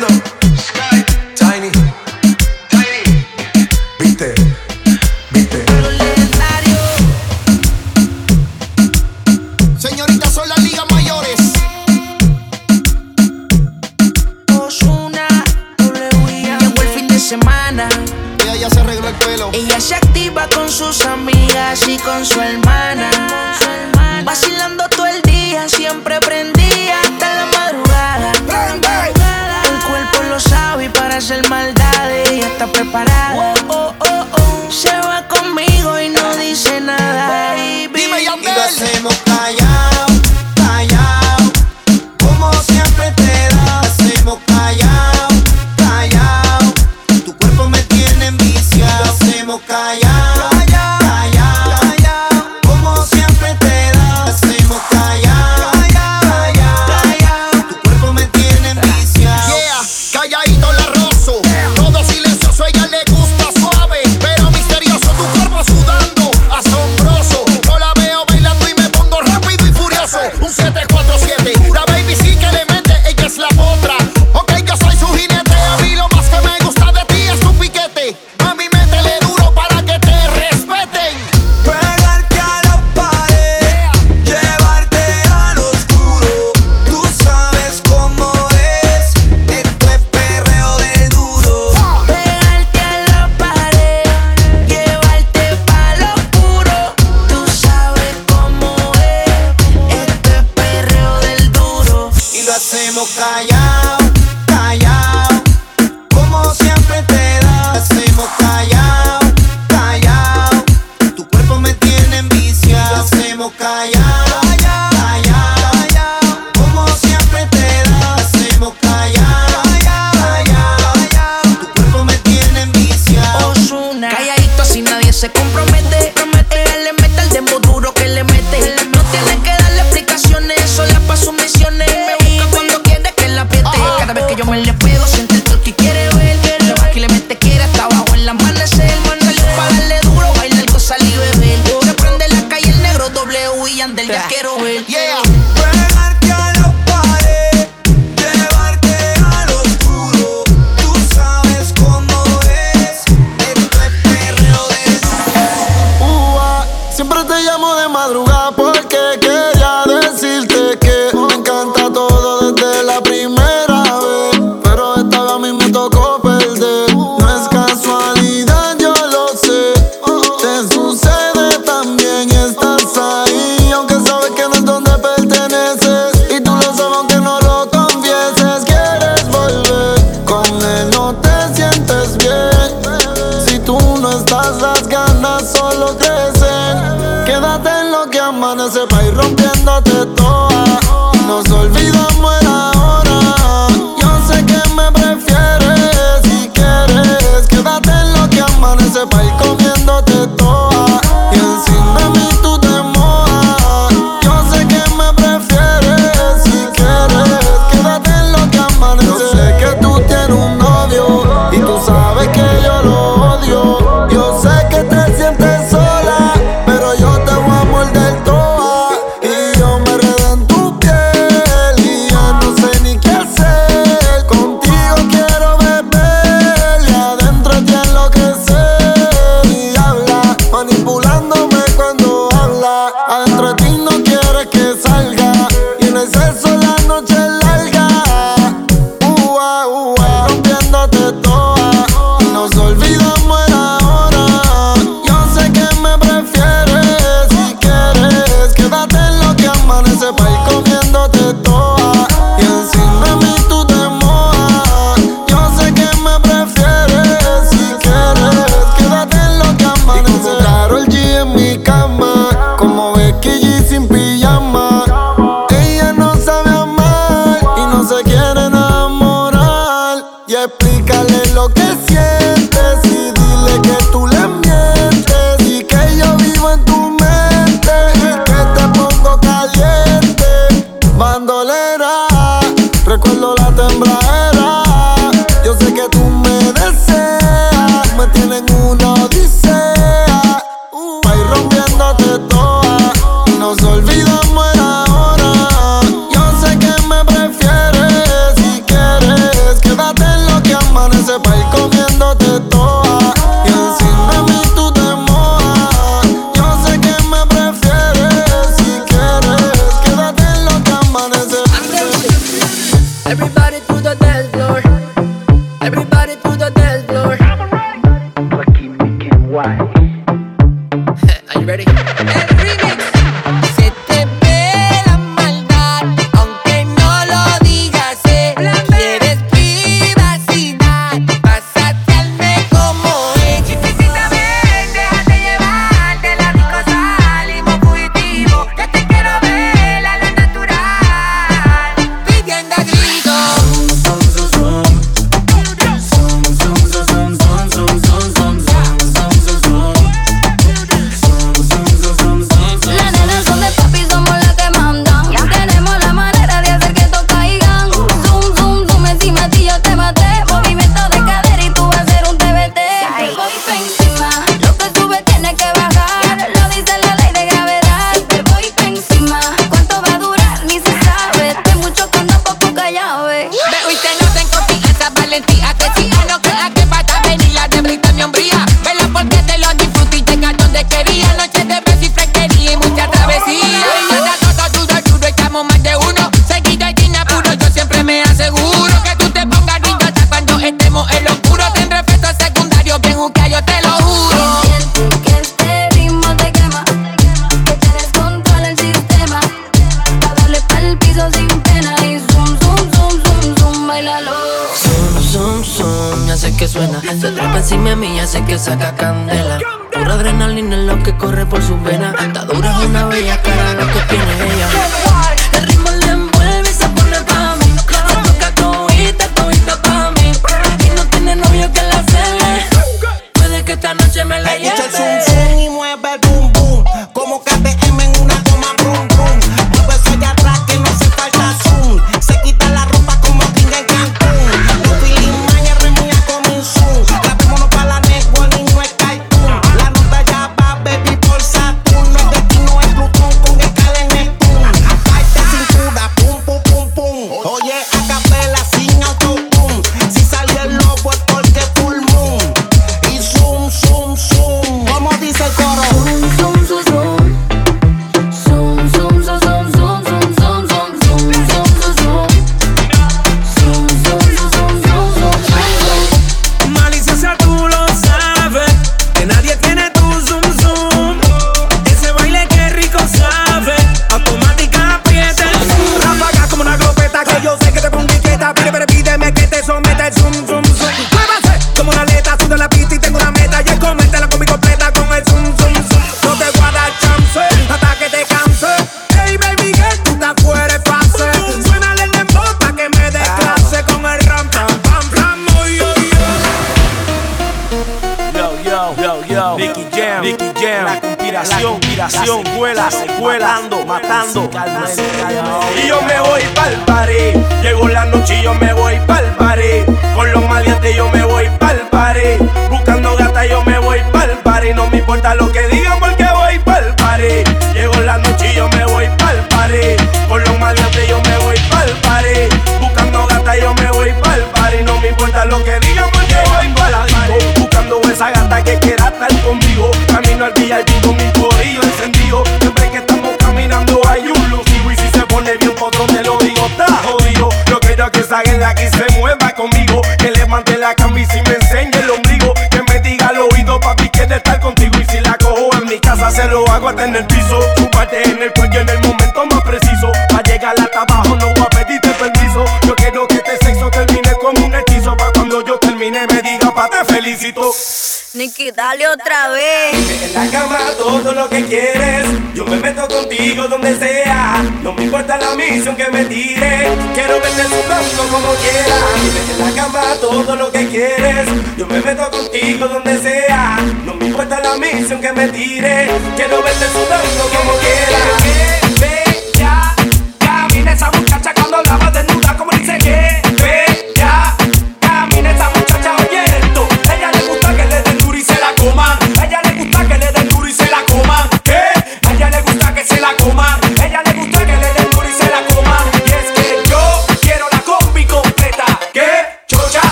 [SPEAKER 31] sus amigas y con su hermana. Vacilando todo el día, siempre prendía hasta la madrugada. El cuerpo lo sabe y para hacer maldades ella está preparada.
[SPEAKER 32] Siempre te
[SPEAKER 28] llamo de madrugada porque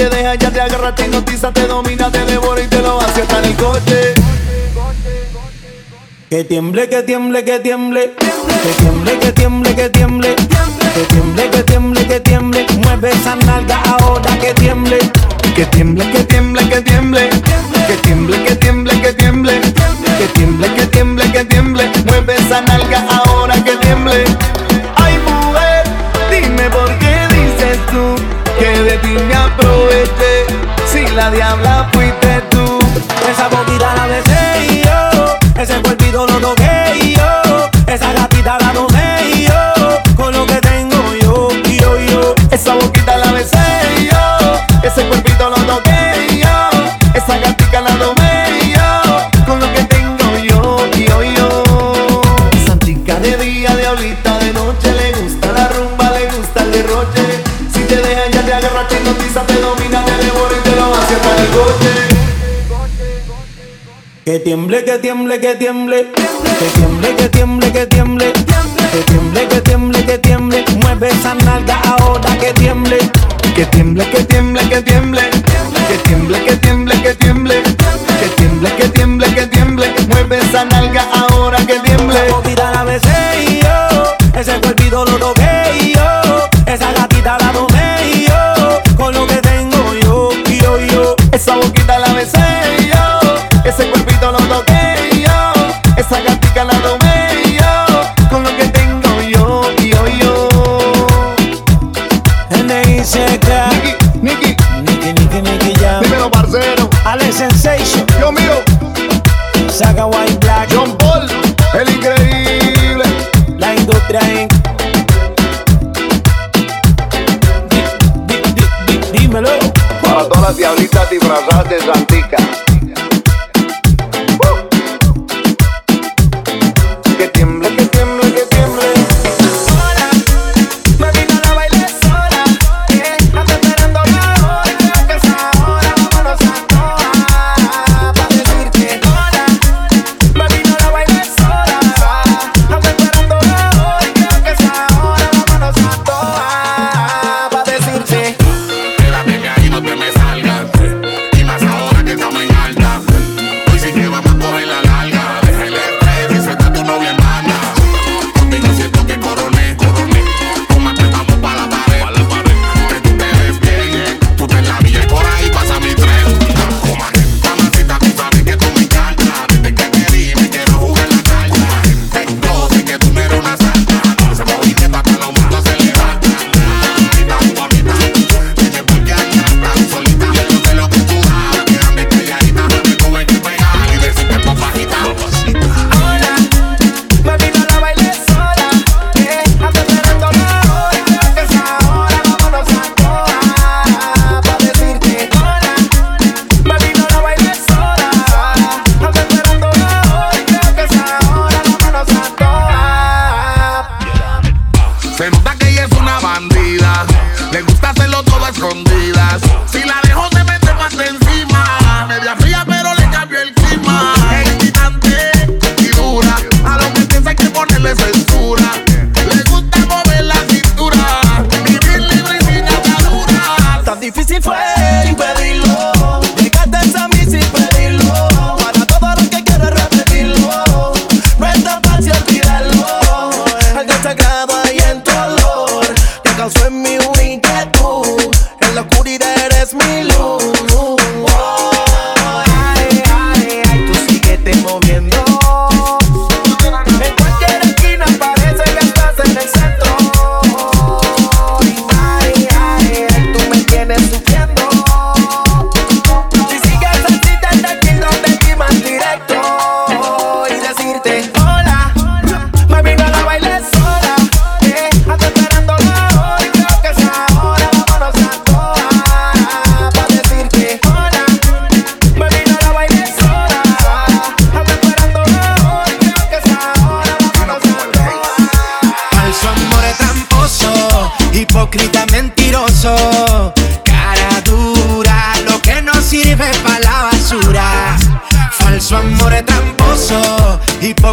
[SPEAKER 28] te
[SPEAKER 11] deja, ya te agarra, te hipnotiza, te domina, te devora y te lo hace hasta en el corte.
[SPEAKER 10] Que tiemble, que tiemble, que tiemble. Que tiemble, que tiemble, que tiemble. Que tiemble, que tiemble, que tiemble. Mueve esa nalga ahora que tiemble.
[SPEAKER 11] Que tiemble, que tiemble, que tiemble. Que tiemble, que tiemble, que tiemble. Que tiemble, que tiemble, que tiemble. Mueve esa nalga ahora. tiemble, que
[SPEAKER 10] tiemble, que tiemble. Que tiemble, que tiemble, que tiemble. Que tiemble, que tiemble, que tiemble. Mueve esa nalga ahora que tiemble.
[SPEAKER 11] Que tiemble, que tiemble, que tiemble. Que tiemble, que tiemble, que tiemble. Que tiemble, que tiemble, que tiemble. Mueve esa nalga ahora que tiemble.
[SPEAKER 10] La la
[SPEAKER 11] besé y yo. Ese olvido lo
[SPEAKER 33] logré.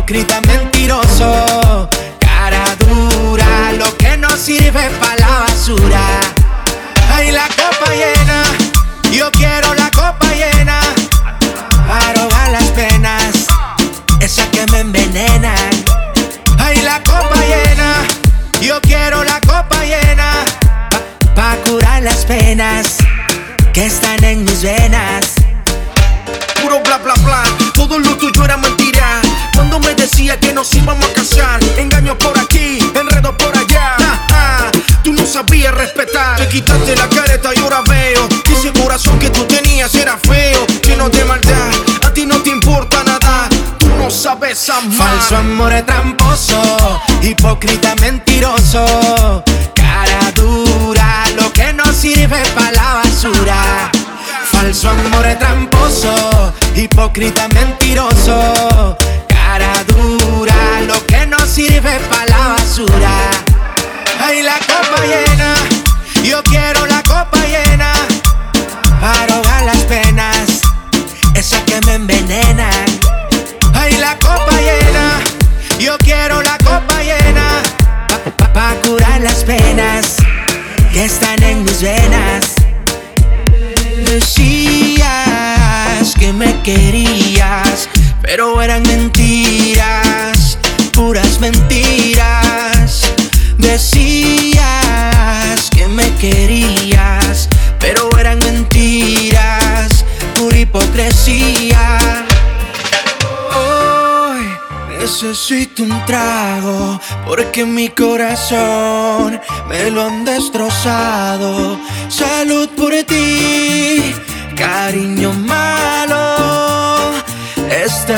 [SPEAKER 33] Grítame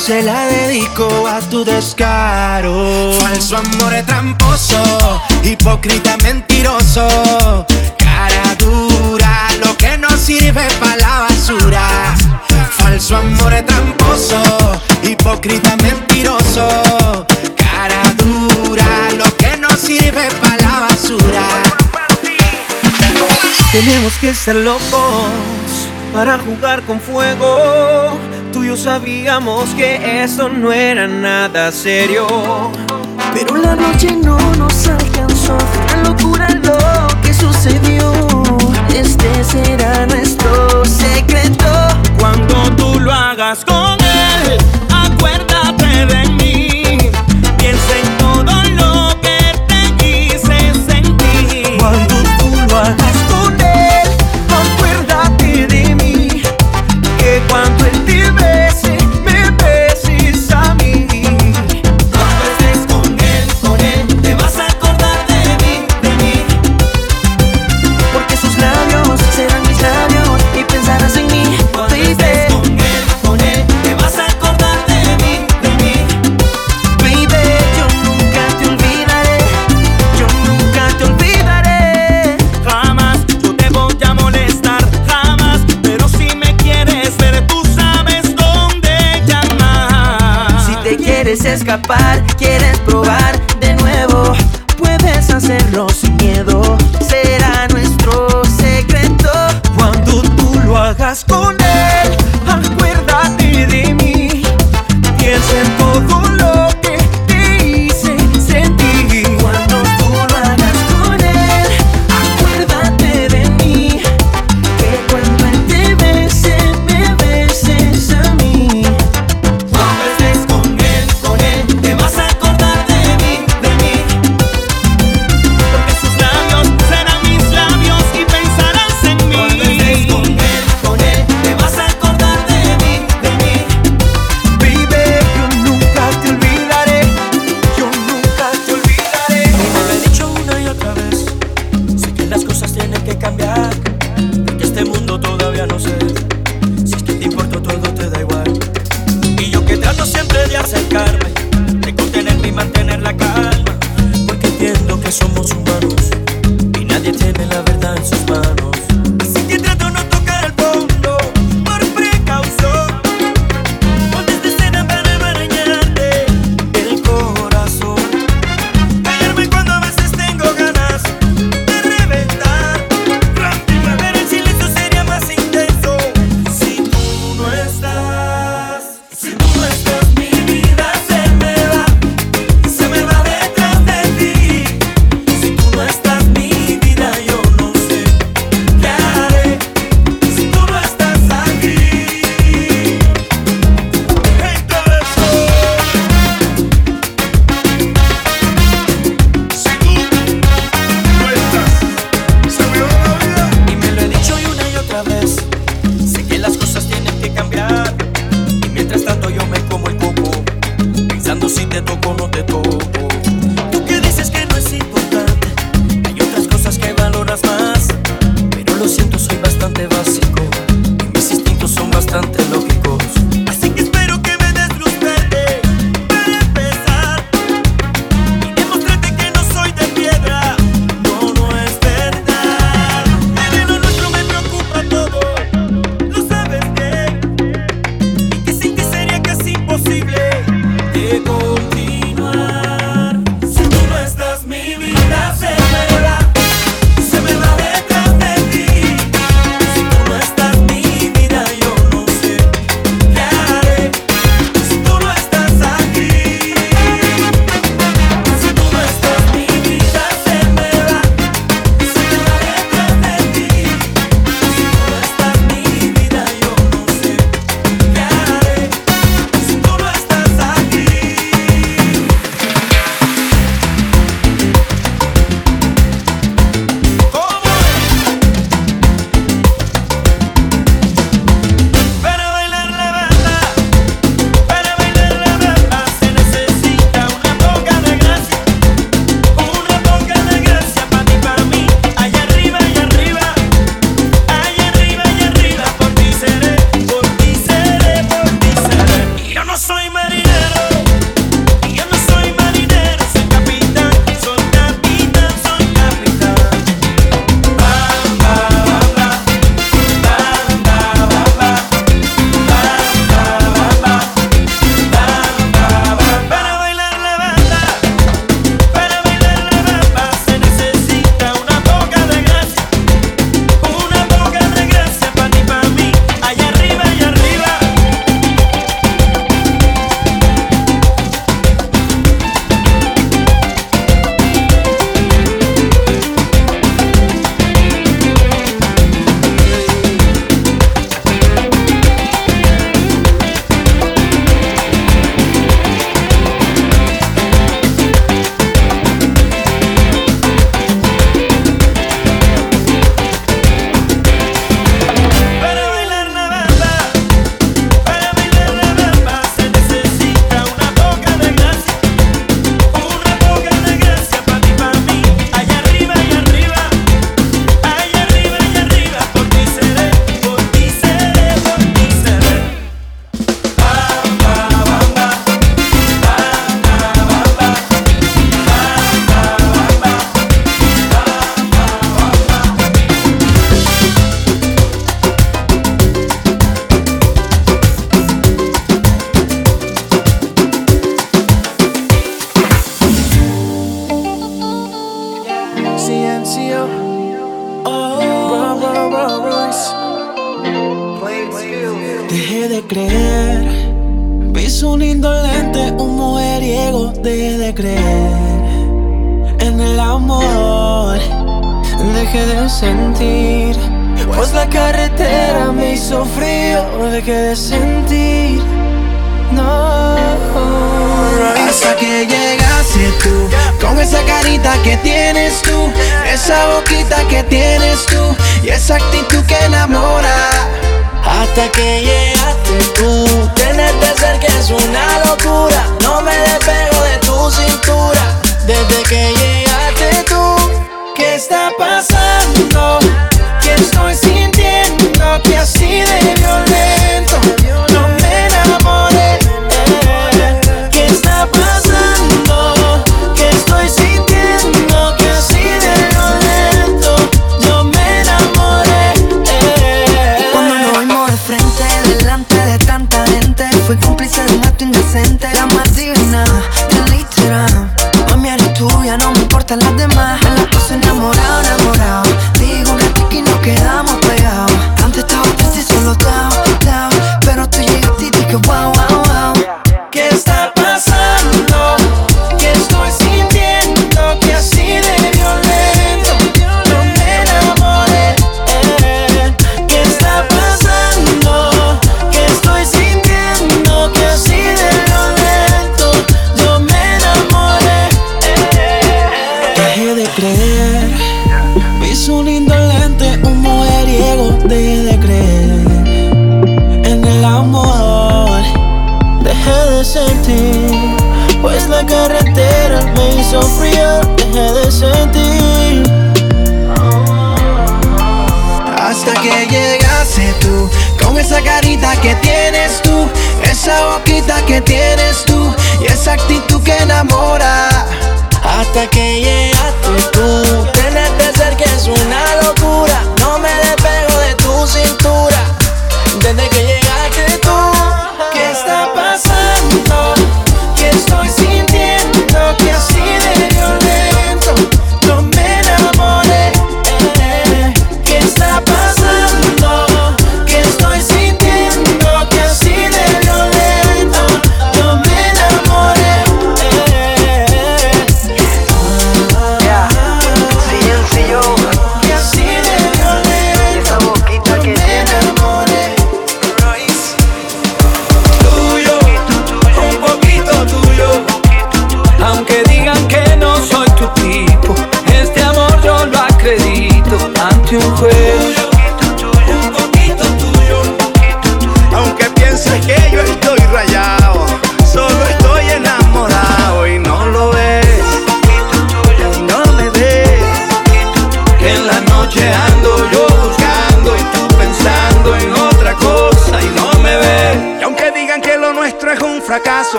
[SPEAKER 33] se la dedico a tu descaro. Falso amor es tramposo, hipócrita mentiroso. Cara dura, lo que no sirve para la basura. Falso amor tramposo, hipócrita mentiroso. Cara dura, lo que no sirve para la basura.
[SPEAKER 10] Tenemos que ser locos para jugar con fuego. Tú y yo sabíamos que esto no era nada serio. Pero la noche no nos alcanzó, fue locura lo que sucedió. Este será nuestro secreto cuando tú lo hagas.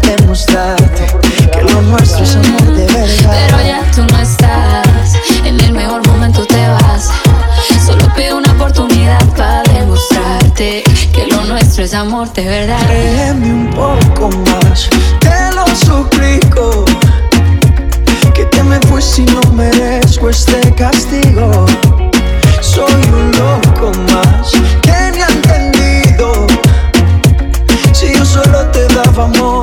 [SPEAKER 21] Demostrarte que lo nuestro es amor de verdad.
[SPEAKER 17] Pero ya tú no estás, en el mejor momento te vas. Solo pido una oportunidad para demostrarte que lo nuestro es amor de verdad.
[SPEAKER 21] Créeme un poco más, te lo suplico. Que te me fuiste y no merezco este castigo. Soy un loco más que me ha entendido. Si yo solo te daba amor,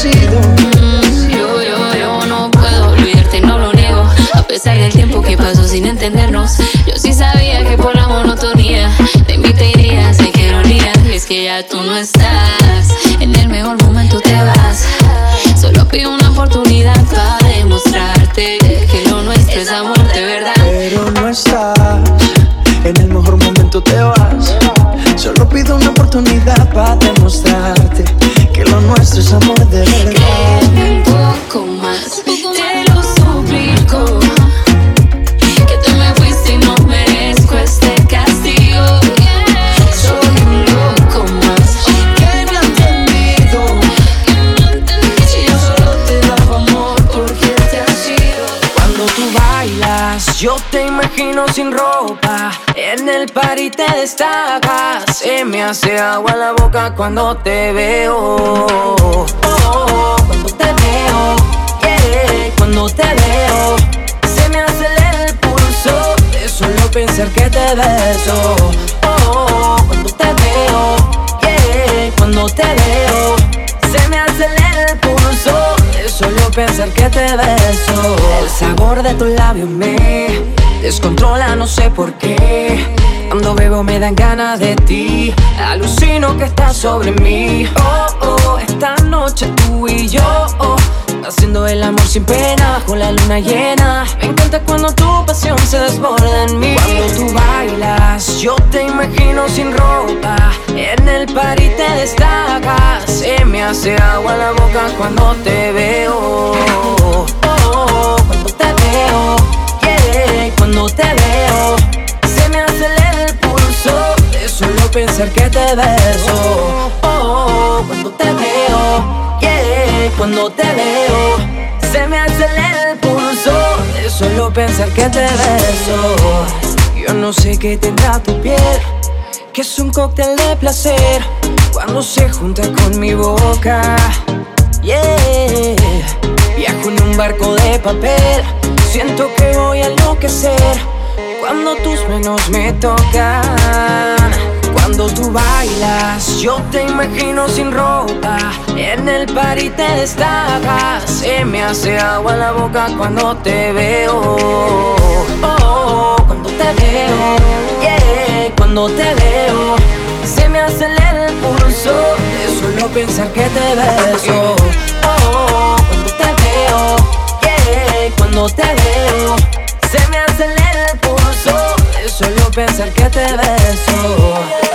[SPEAKER 17] Yo, yo, yo no puedo olvidarte, no lo niego. A pesar del tiempo que pasó sin entendernos, yo sí sabía que por la monotonía te invitaría, sé que ironía. Es que ya tú no estás, en el mejor momento te vas. Solo pido una oportunidad para demostrarte que lo nuestro es amor de verdad.
[SPEAKER 21] Pero no estás, en el mejor momento te vas. Solo pido una oportunidad para demostrarte que lo nuestro es amor de verdad.
[SPEAKER 17] Un poco más,
[SPEAKER 21] imagino sin ropa. En el party te destacas. Se me hace agua la boca cuando te veo. Oh, oh, cuando te veo. Yeah, cuando te veo. Se me acelera el pulso. De solo pensar que te beso. Oh, cuando te veo. Yeah, cuando te veo. Se me acelera el pulso solo pensar que te beso. El sabor de tu labio me descontrola, no sé por qué. Cuando bebo me dan ganas de ti. Alucino que estás sobre mí. Oh, oh, esta noche tú y yo. oh, Haciendo el amor sin pena bajo la luna llena. Me encanta cuando tu pasión se desborda en mí. Cuando tú bailas, yo te imagino sin ropa. En el party te destacas Se me hace agua la boca cuando te veo. Oh, oh, Cuando te veo, yeah, cuando te veo. Se me acelera el pulso de solo pensar que te beso. Oh, oh, oh cuando te veo, yeah cuando te veo, se me acelera el pulso de solo pensar que te beso. Yo no sé qué tendrá tu piel, que es un cóctel de placer cuando se junta con mi boca. Yeah, viajo en un barco de papel, siento que voy a enloquecer cuando tus manos me tocan. Cuando tú bailas, yo te imagino sin ropa. En el party te destacas. Se me hace agua la boca cuando te veo. Oh, oh, cuando te veo. Yeah, cuando te veo. Se me acelera el pulso de solo pensar que te beso. Oh, cuando te veo. Yeah, cuando te veo. Se me acelera el pulso de solo pensar que te beso.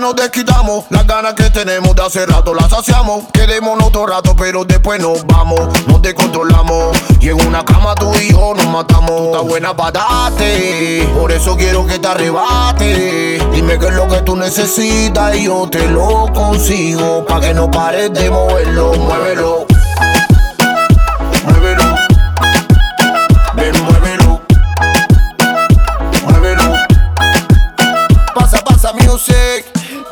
[SPEAKER 13] Nos desquitamos, las ganas que tenemos de hace rato las saciamos. Quedémonos otro rato, pero después nos vamos, nos descontrolamos. Y en una cama tú y yo nos matamos. Está buena para darte, por eso quiero que te arrebate. Dime qué es lo que tú necesitas y yo te lo consigo. Pa' que no pares de moverlo. Muévelo.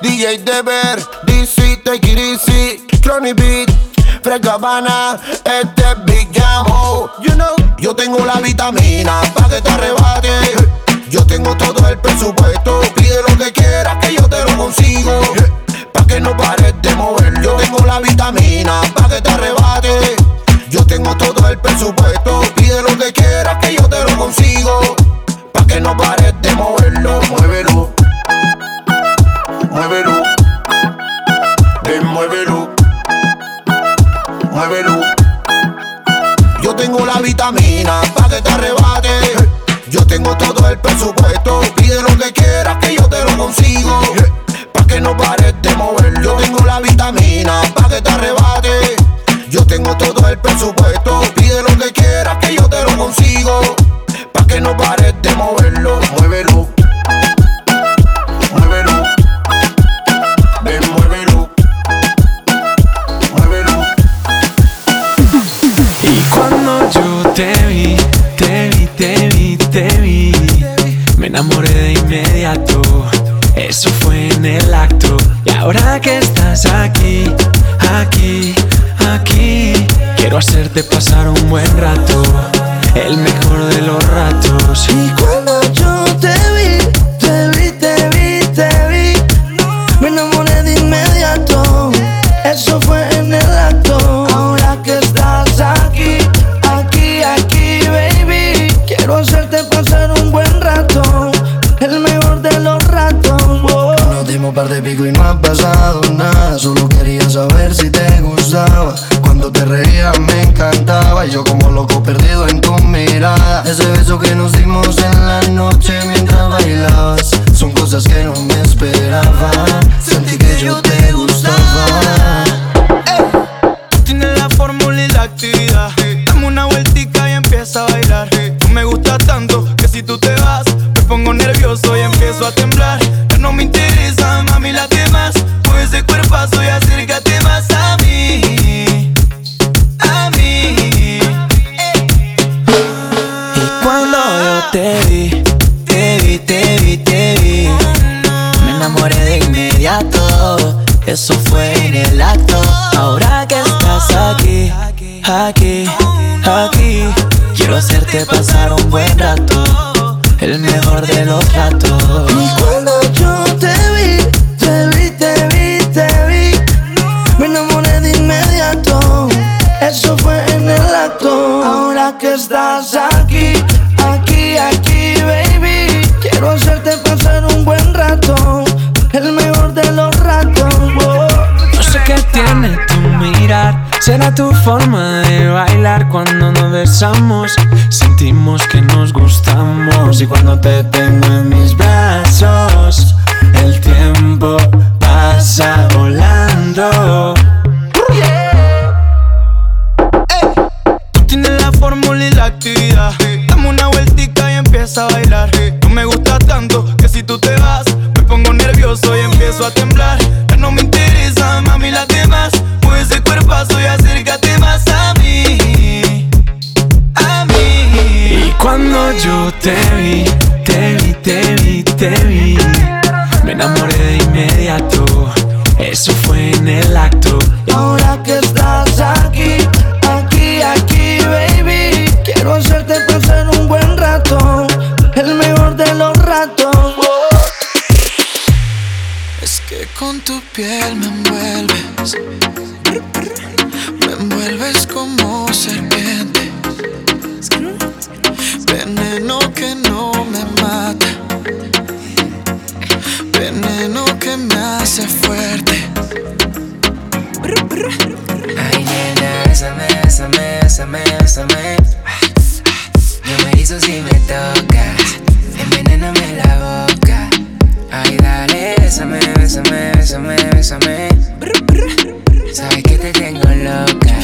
[SPEAKER 13] DJ Deber, DC, take it easy. Crony Beat, Fred Gabbana, este es Big Jamo. You know, yo tengo la vitamina pa' que te arrebate. Yo tengo todo el presupuesto. Pide lo que quieras que yo te lo consigo. Pa' que no pares de mover. Yo tengo la vitamina pa' que te arrebate. Yo tengo todo el presupuesto. Pide lo que quieras que yo te lo consigo. Pa' que no pares todo el presupuesto. Pide lo que quieras que yo te lo consigo. Pa' que no pares de mover. Yo tengo la vitamina pa' que te arrebate. Yo tengo todo el presupuesto.
[SPEAKER 5] Hacerte pasar un buen rato. El mejor de los ratos.
[SPEAKER 13] Te
[SPEAKER 15] si me tocas. Envenéname la boca. Ay, dale, bésame, bésame, bésame, bésame. Sabes que te tengo loca.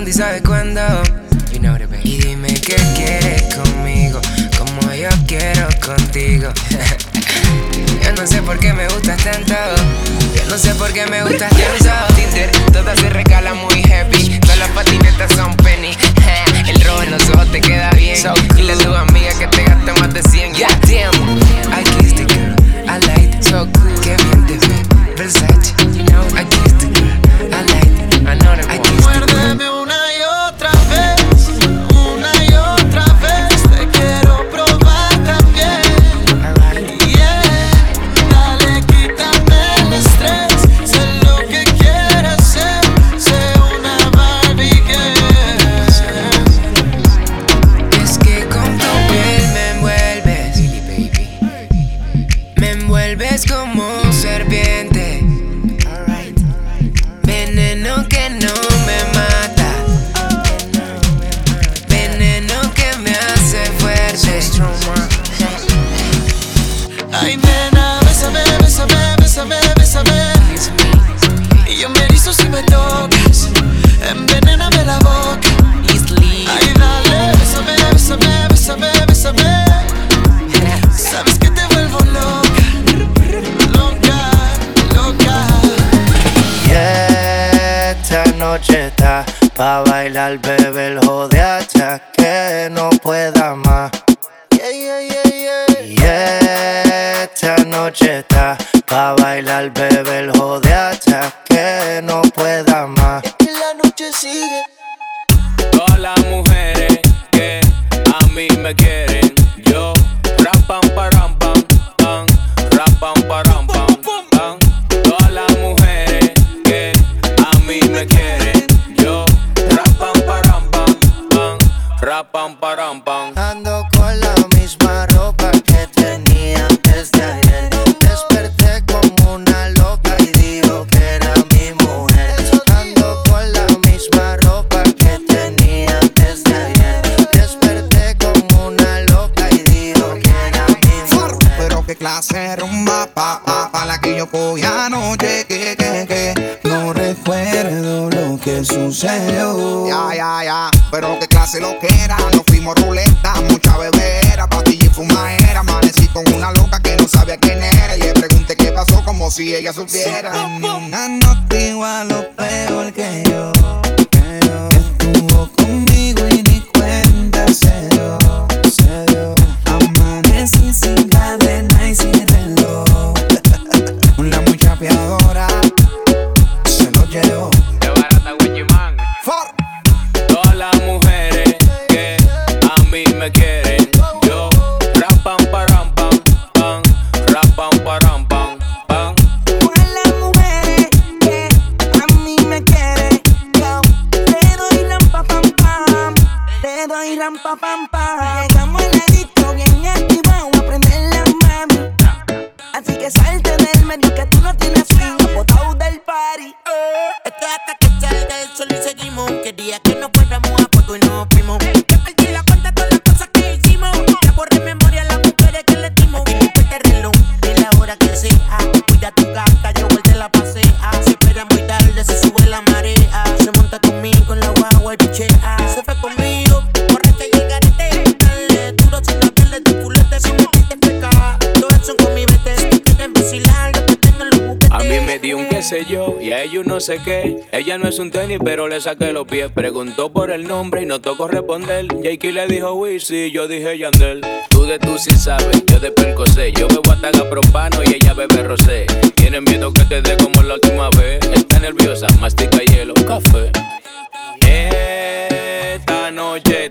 [SPEAKER 15] Dónde y sabes cuándo. You know it. Y dime qué quieres conmigo, como yo quiero contigo. yo no sé por qué me gustas tanto. Yo no sé por qué me gustas tanto. Tinder, todas se regalan muy heavy. Todas las patinetas son penny. El rojo en los ojos te queda bien. Dile a tu amiga que te gaste más de 100. Yeah, damn. I kissed the girl. I like it. So cool. Qué bien te ve. Versace. You know, I
[SPEAKER 33] pa' bailar, bebé, el jode hasta que no pueda más. Y esta noche está pa' bailar, bebé, el jode hasta que no pueda más.
[SPEAKER 34] Y la noche sigue.
[SPEAKER 21] Todas las mujeres que a mí me quieren, yo rapam param pam pam, rapam param rapam param pam.
[SPEAKER 33] Ando con la misma ropa que tenía desde ayer. Desperté como una loca y digo que era mi mujer. Ando con la misma ropa que tenía desde ayer. Desperté como una loca y digo que era mi mujer.
[SPEAKER 8] Pero qué clase de rumba pa, pa, pa la que yo cogí anoche que, que, que No recuerdo lo que sucedió. Ya, ya, ya, pero qué clase lo que era. Nos fuimos ruleta, mucha bebera Pastilla y fumadera, amanecí con una loca que no sabía quién era. Y le pregunté qué pasó como si ella supiera. Una nota igual o peor que yo que. Estuvo conmigo y ni cuenta se dio,
[SPEAKER 21] pam pam pam. Yo, y a ellos no sé qué. Ella no es un tenis, pero le saqué los pies. Preguntó por el nombre y no tocó responder. Jakey le dijo Wizzy, yo dije Yandel. Tú de tú sí sabes, yo de sé. Yo bebo hasta propano y ella bebe rosé. Tienen miedo que te dé como la última vez. Está nerviosa, mastica hielo, café. Esta noche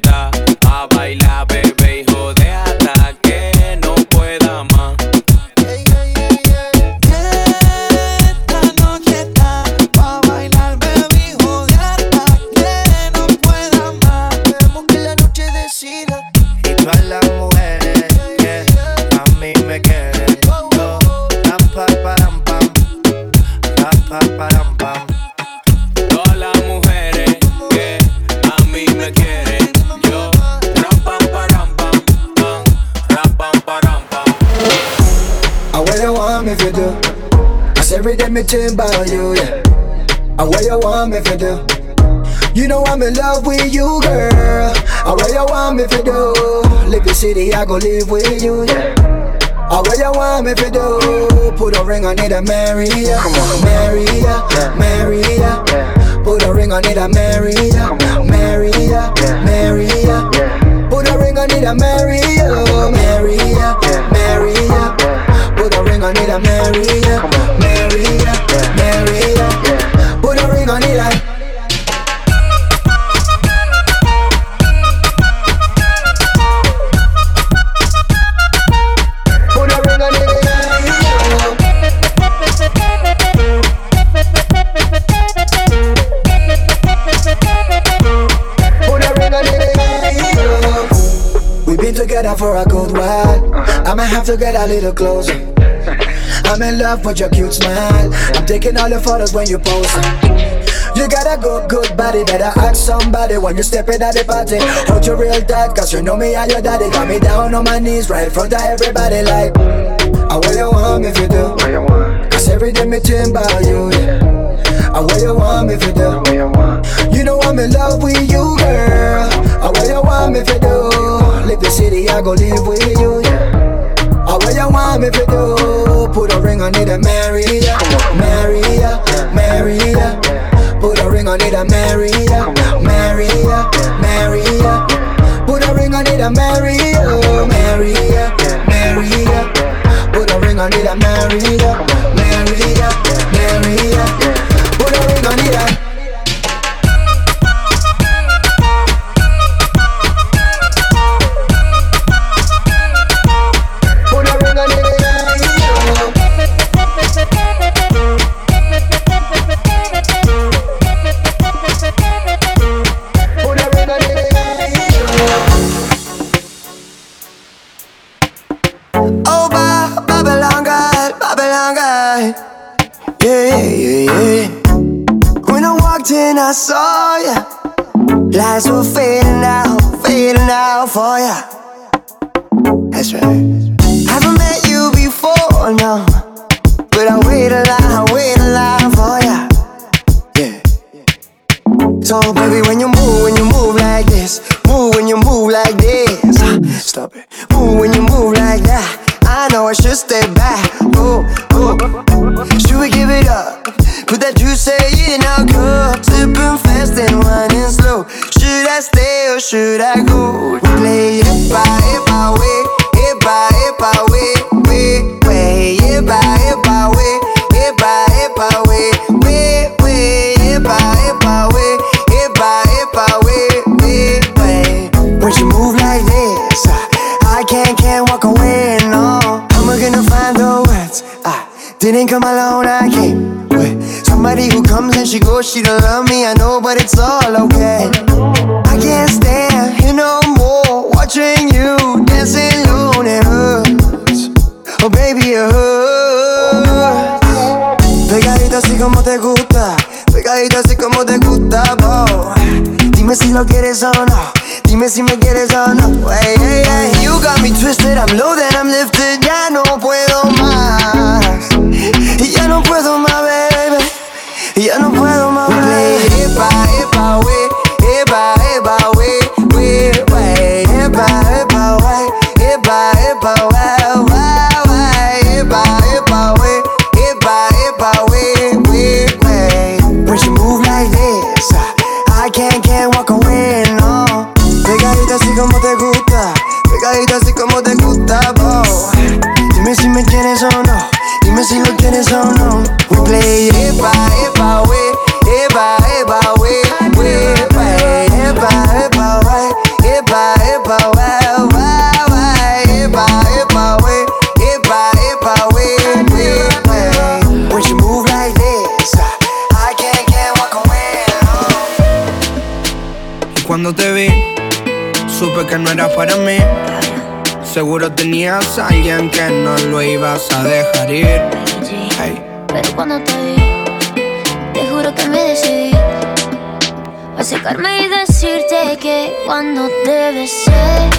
[SPEAKER 35] every day me think about you, yeah. And what you want me to do? You know I'm in love with you, girl. And what you want me to do? Live the city, I go live with you, yeah. And what you want me to do? Put a ring on it and marry ya, marry ya, marry ya. Put a ring on it and marry ya, marry ya, marry ya. Put a ring on it and marry ya, marry ya, marry ya. Put a ring on it and marry ya, Merida, Merida. Yeah. Put a ring on. Together for a good while, I might have to get a little closer. I'm in love with your cute smile. I'm taking all the photos when you post. You got a good, good body. Better ask somebody when you stepping at the party. Hold you real tight, cause you know me and your daddy. Got me down on my knees right in front of everybody. Like, I what you want if you do. Cause every day me think about you. Yeah. I what you want if you do. You know I'm in love with you, girl. I what you want if you do. Leave the city, I go live with you. Yeah. Oh, what you want me to do? Put a ring on it and marry ya, marry ya, marry ya. Put a ring on it and marry ya, marry ya, marry ya. Put a ring on it and marry ya, marry ya, marry ya. Put a ring on it and marry ya, marry ya, marry ya. Put a ring on it and
[SPEAKER 1] I saw ya. Lights were fading out, fading out for ya. That's right. Haven't met you before, no. But I wait a lot, I wait a lot for ya. Yeah. So, baby, when you move, when you move like this, move when you move like this. Ah, Stop it. Move when you move like that. I know I should stay back. Oh, oh. Should we give it up? Put that juice in our cup. Sipping fast and winding slow. Should I stay or should I go? We play it by it by way. She don't love me, I know, but it's all okay.
[SPEAKER 33] vas a dejar ir.
[SPEAKER 17] Pero cuando te vi, te juro que me decidí a secarme y decirte que cuando debes ser.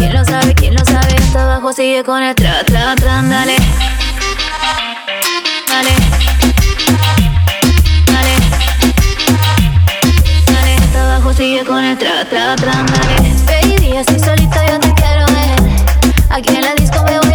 [SPEAKER 17] ¿Quién lo sabe? ¿Quién lo sabe? Hasta abajo sigue con el tra, tra, tra, dale. Dale. Dale. Dale. Hasta abajo sigue con el tra, tra, tra, dale. Baby, así solita yo te quiero ver. Aquí en la disco me voy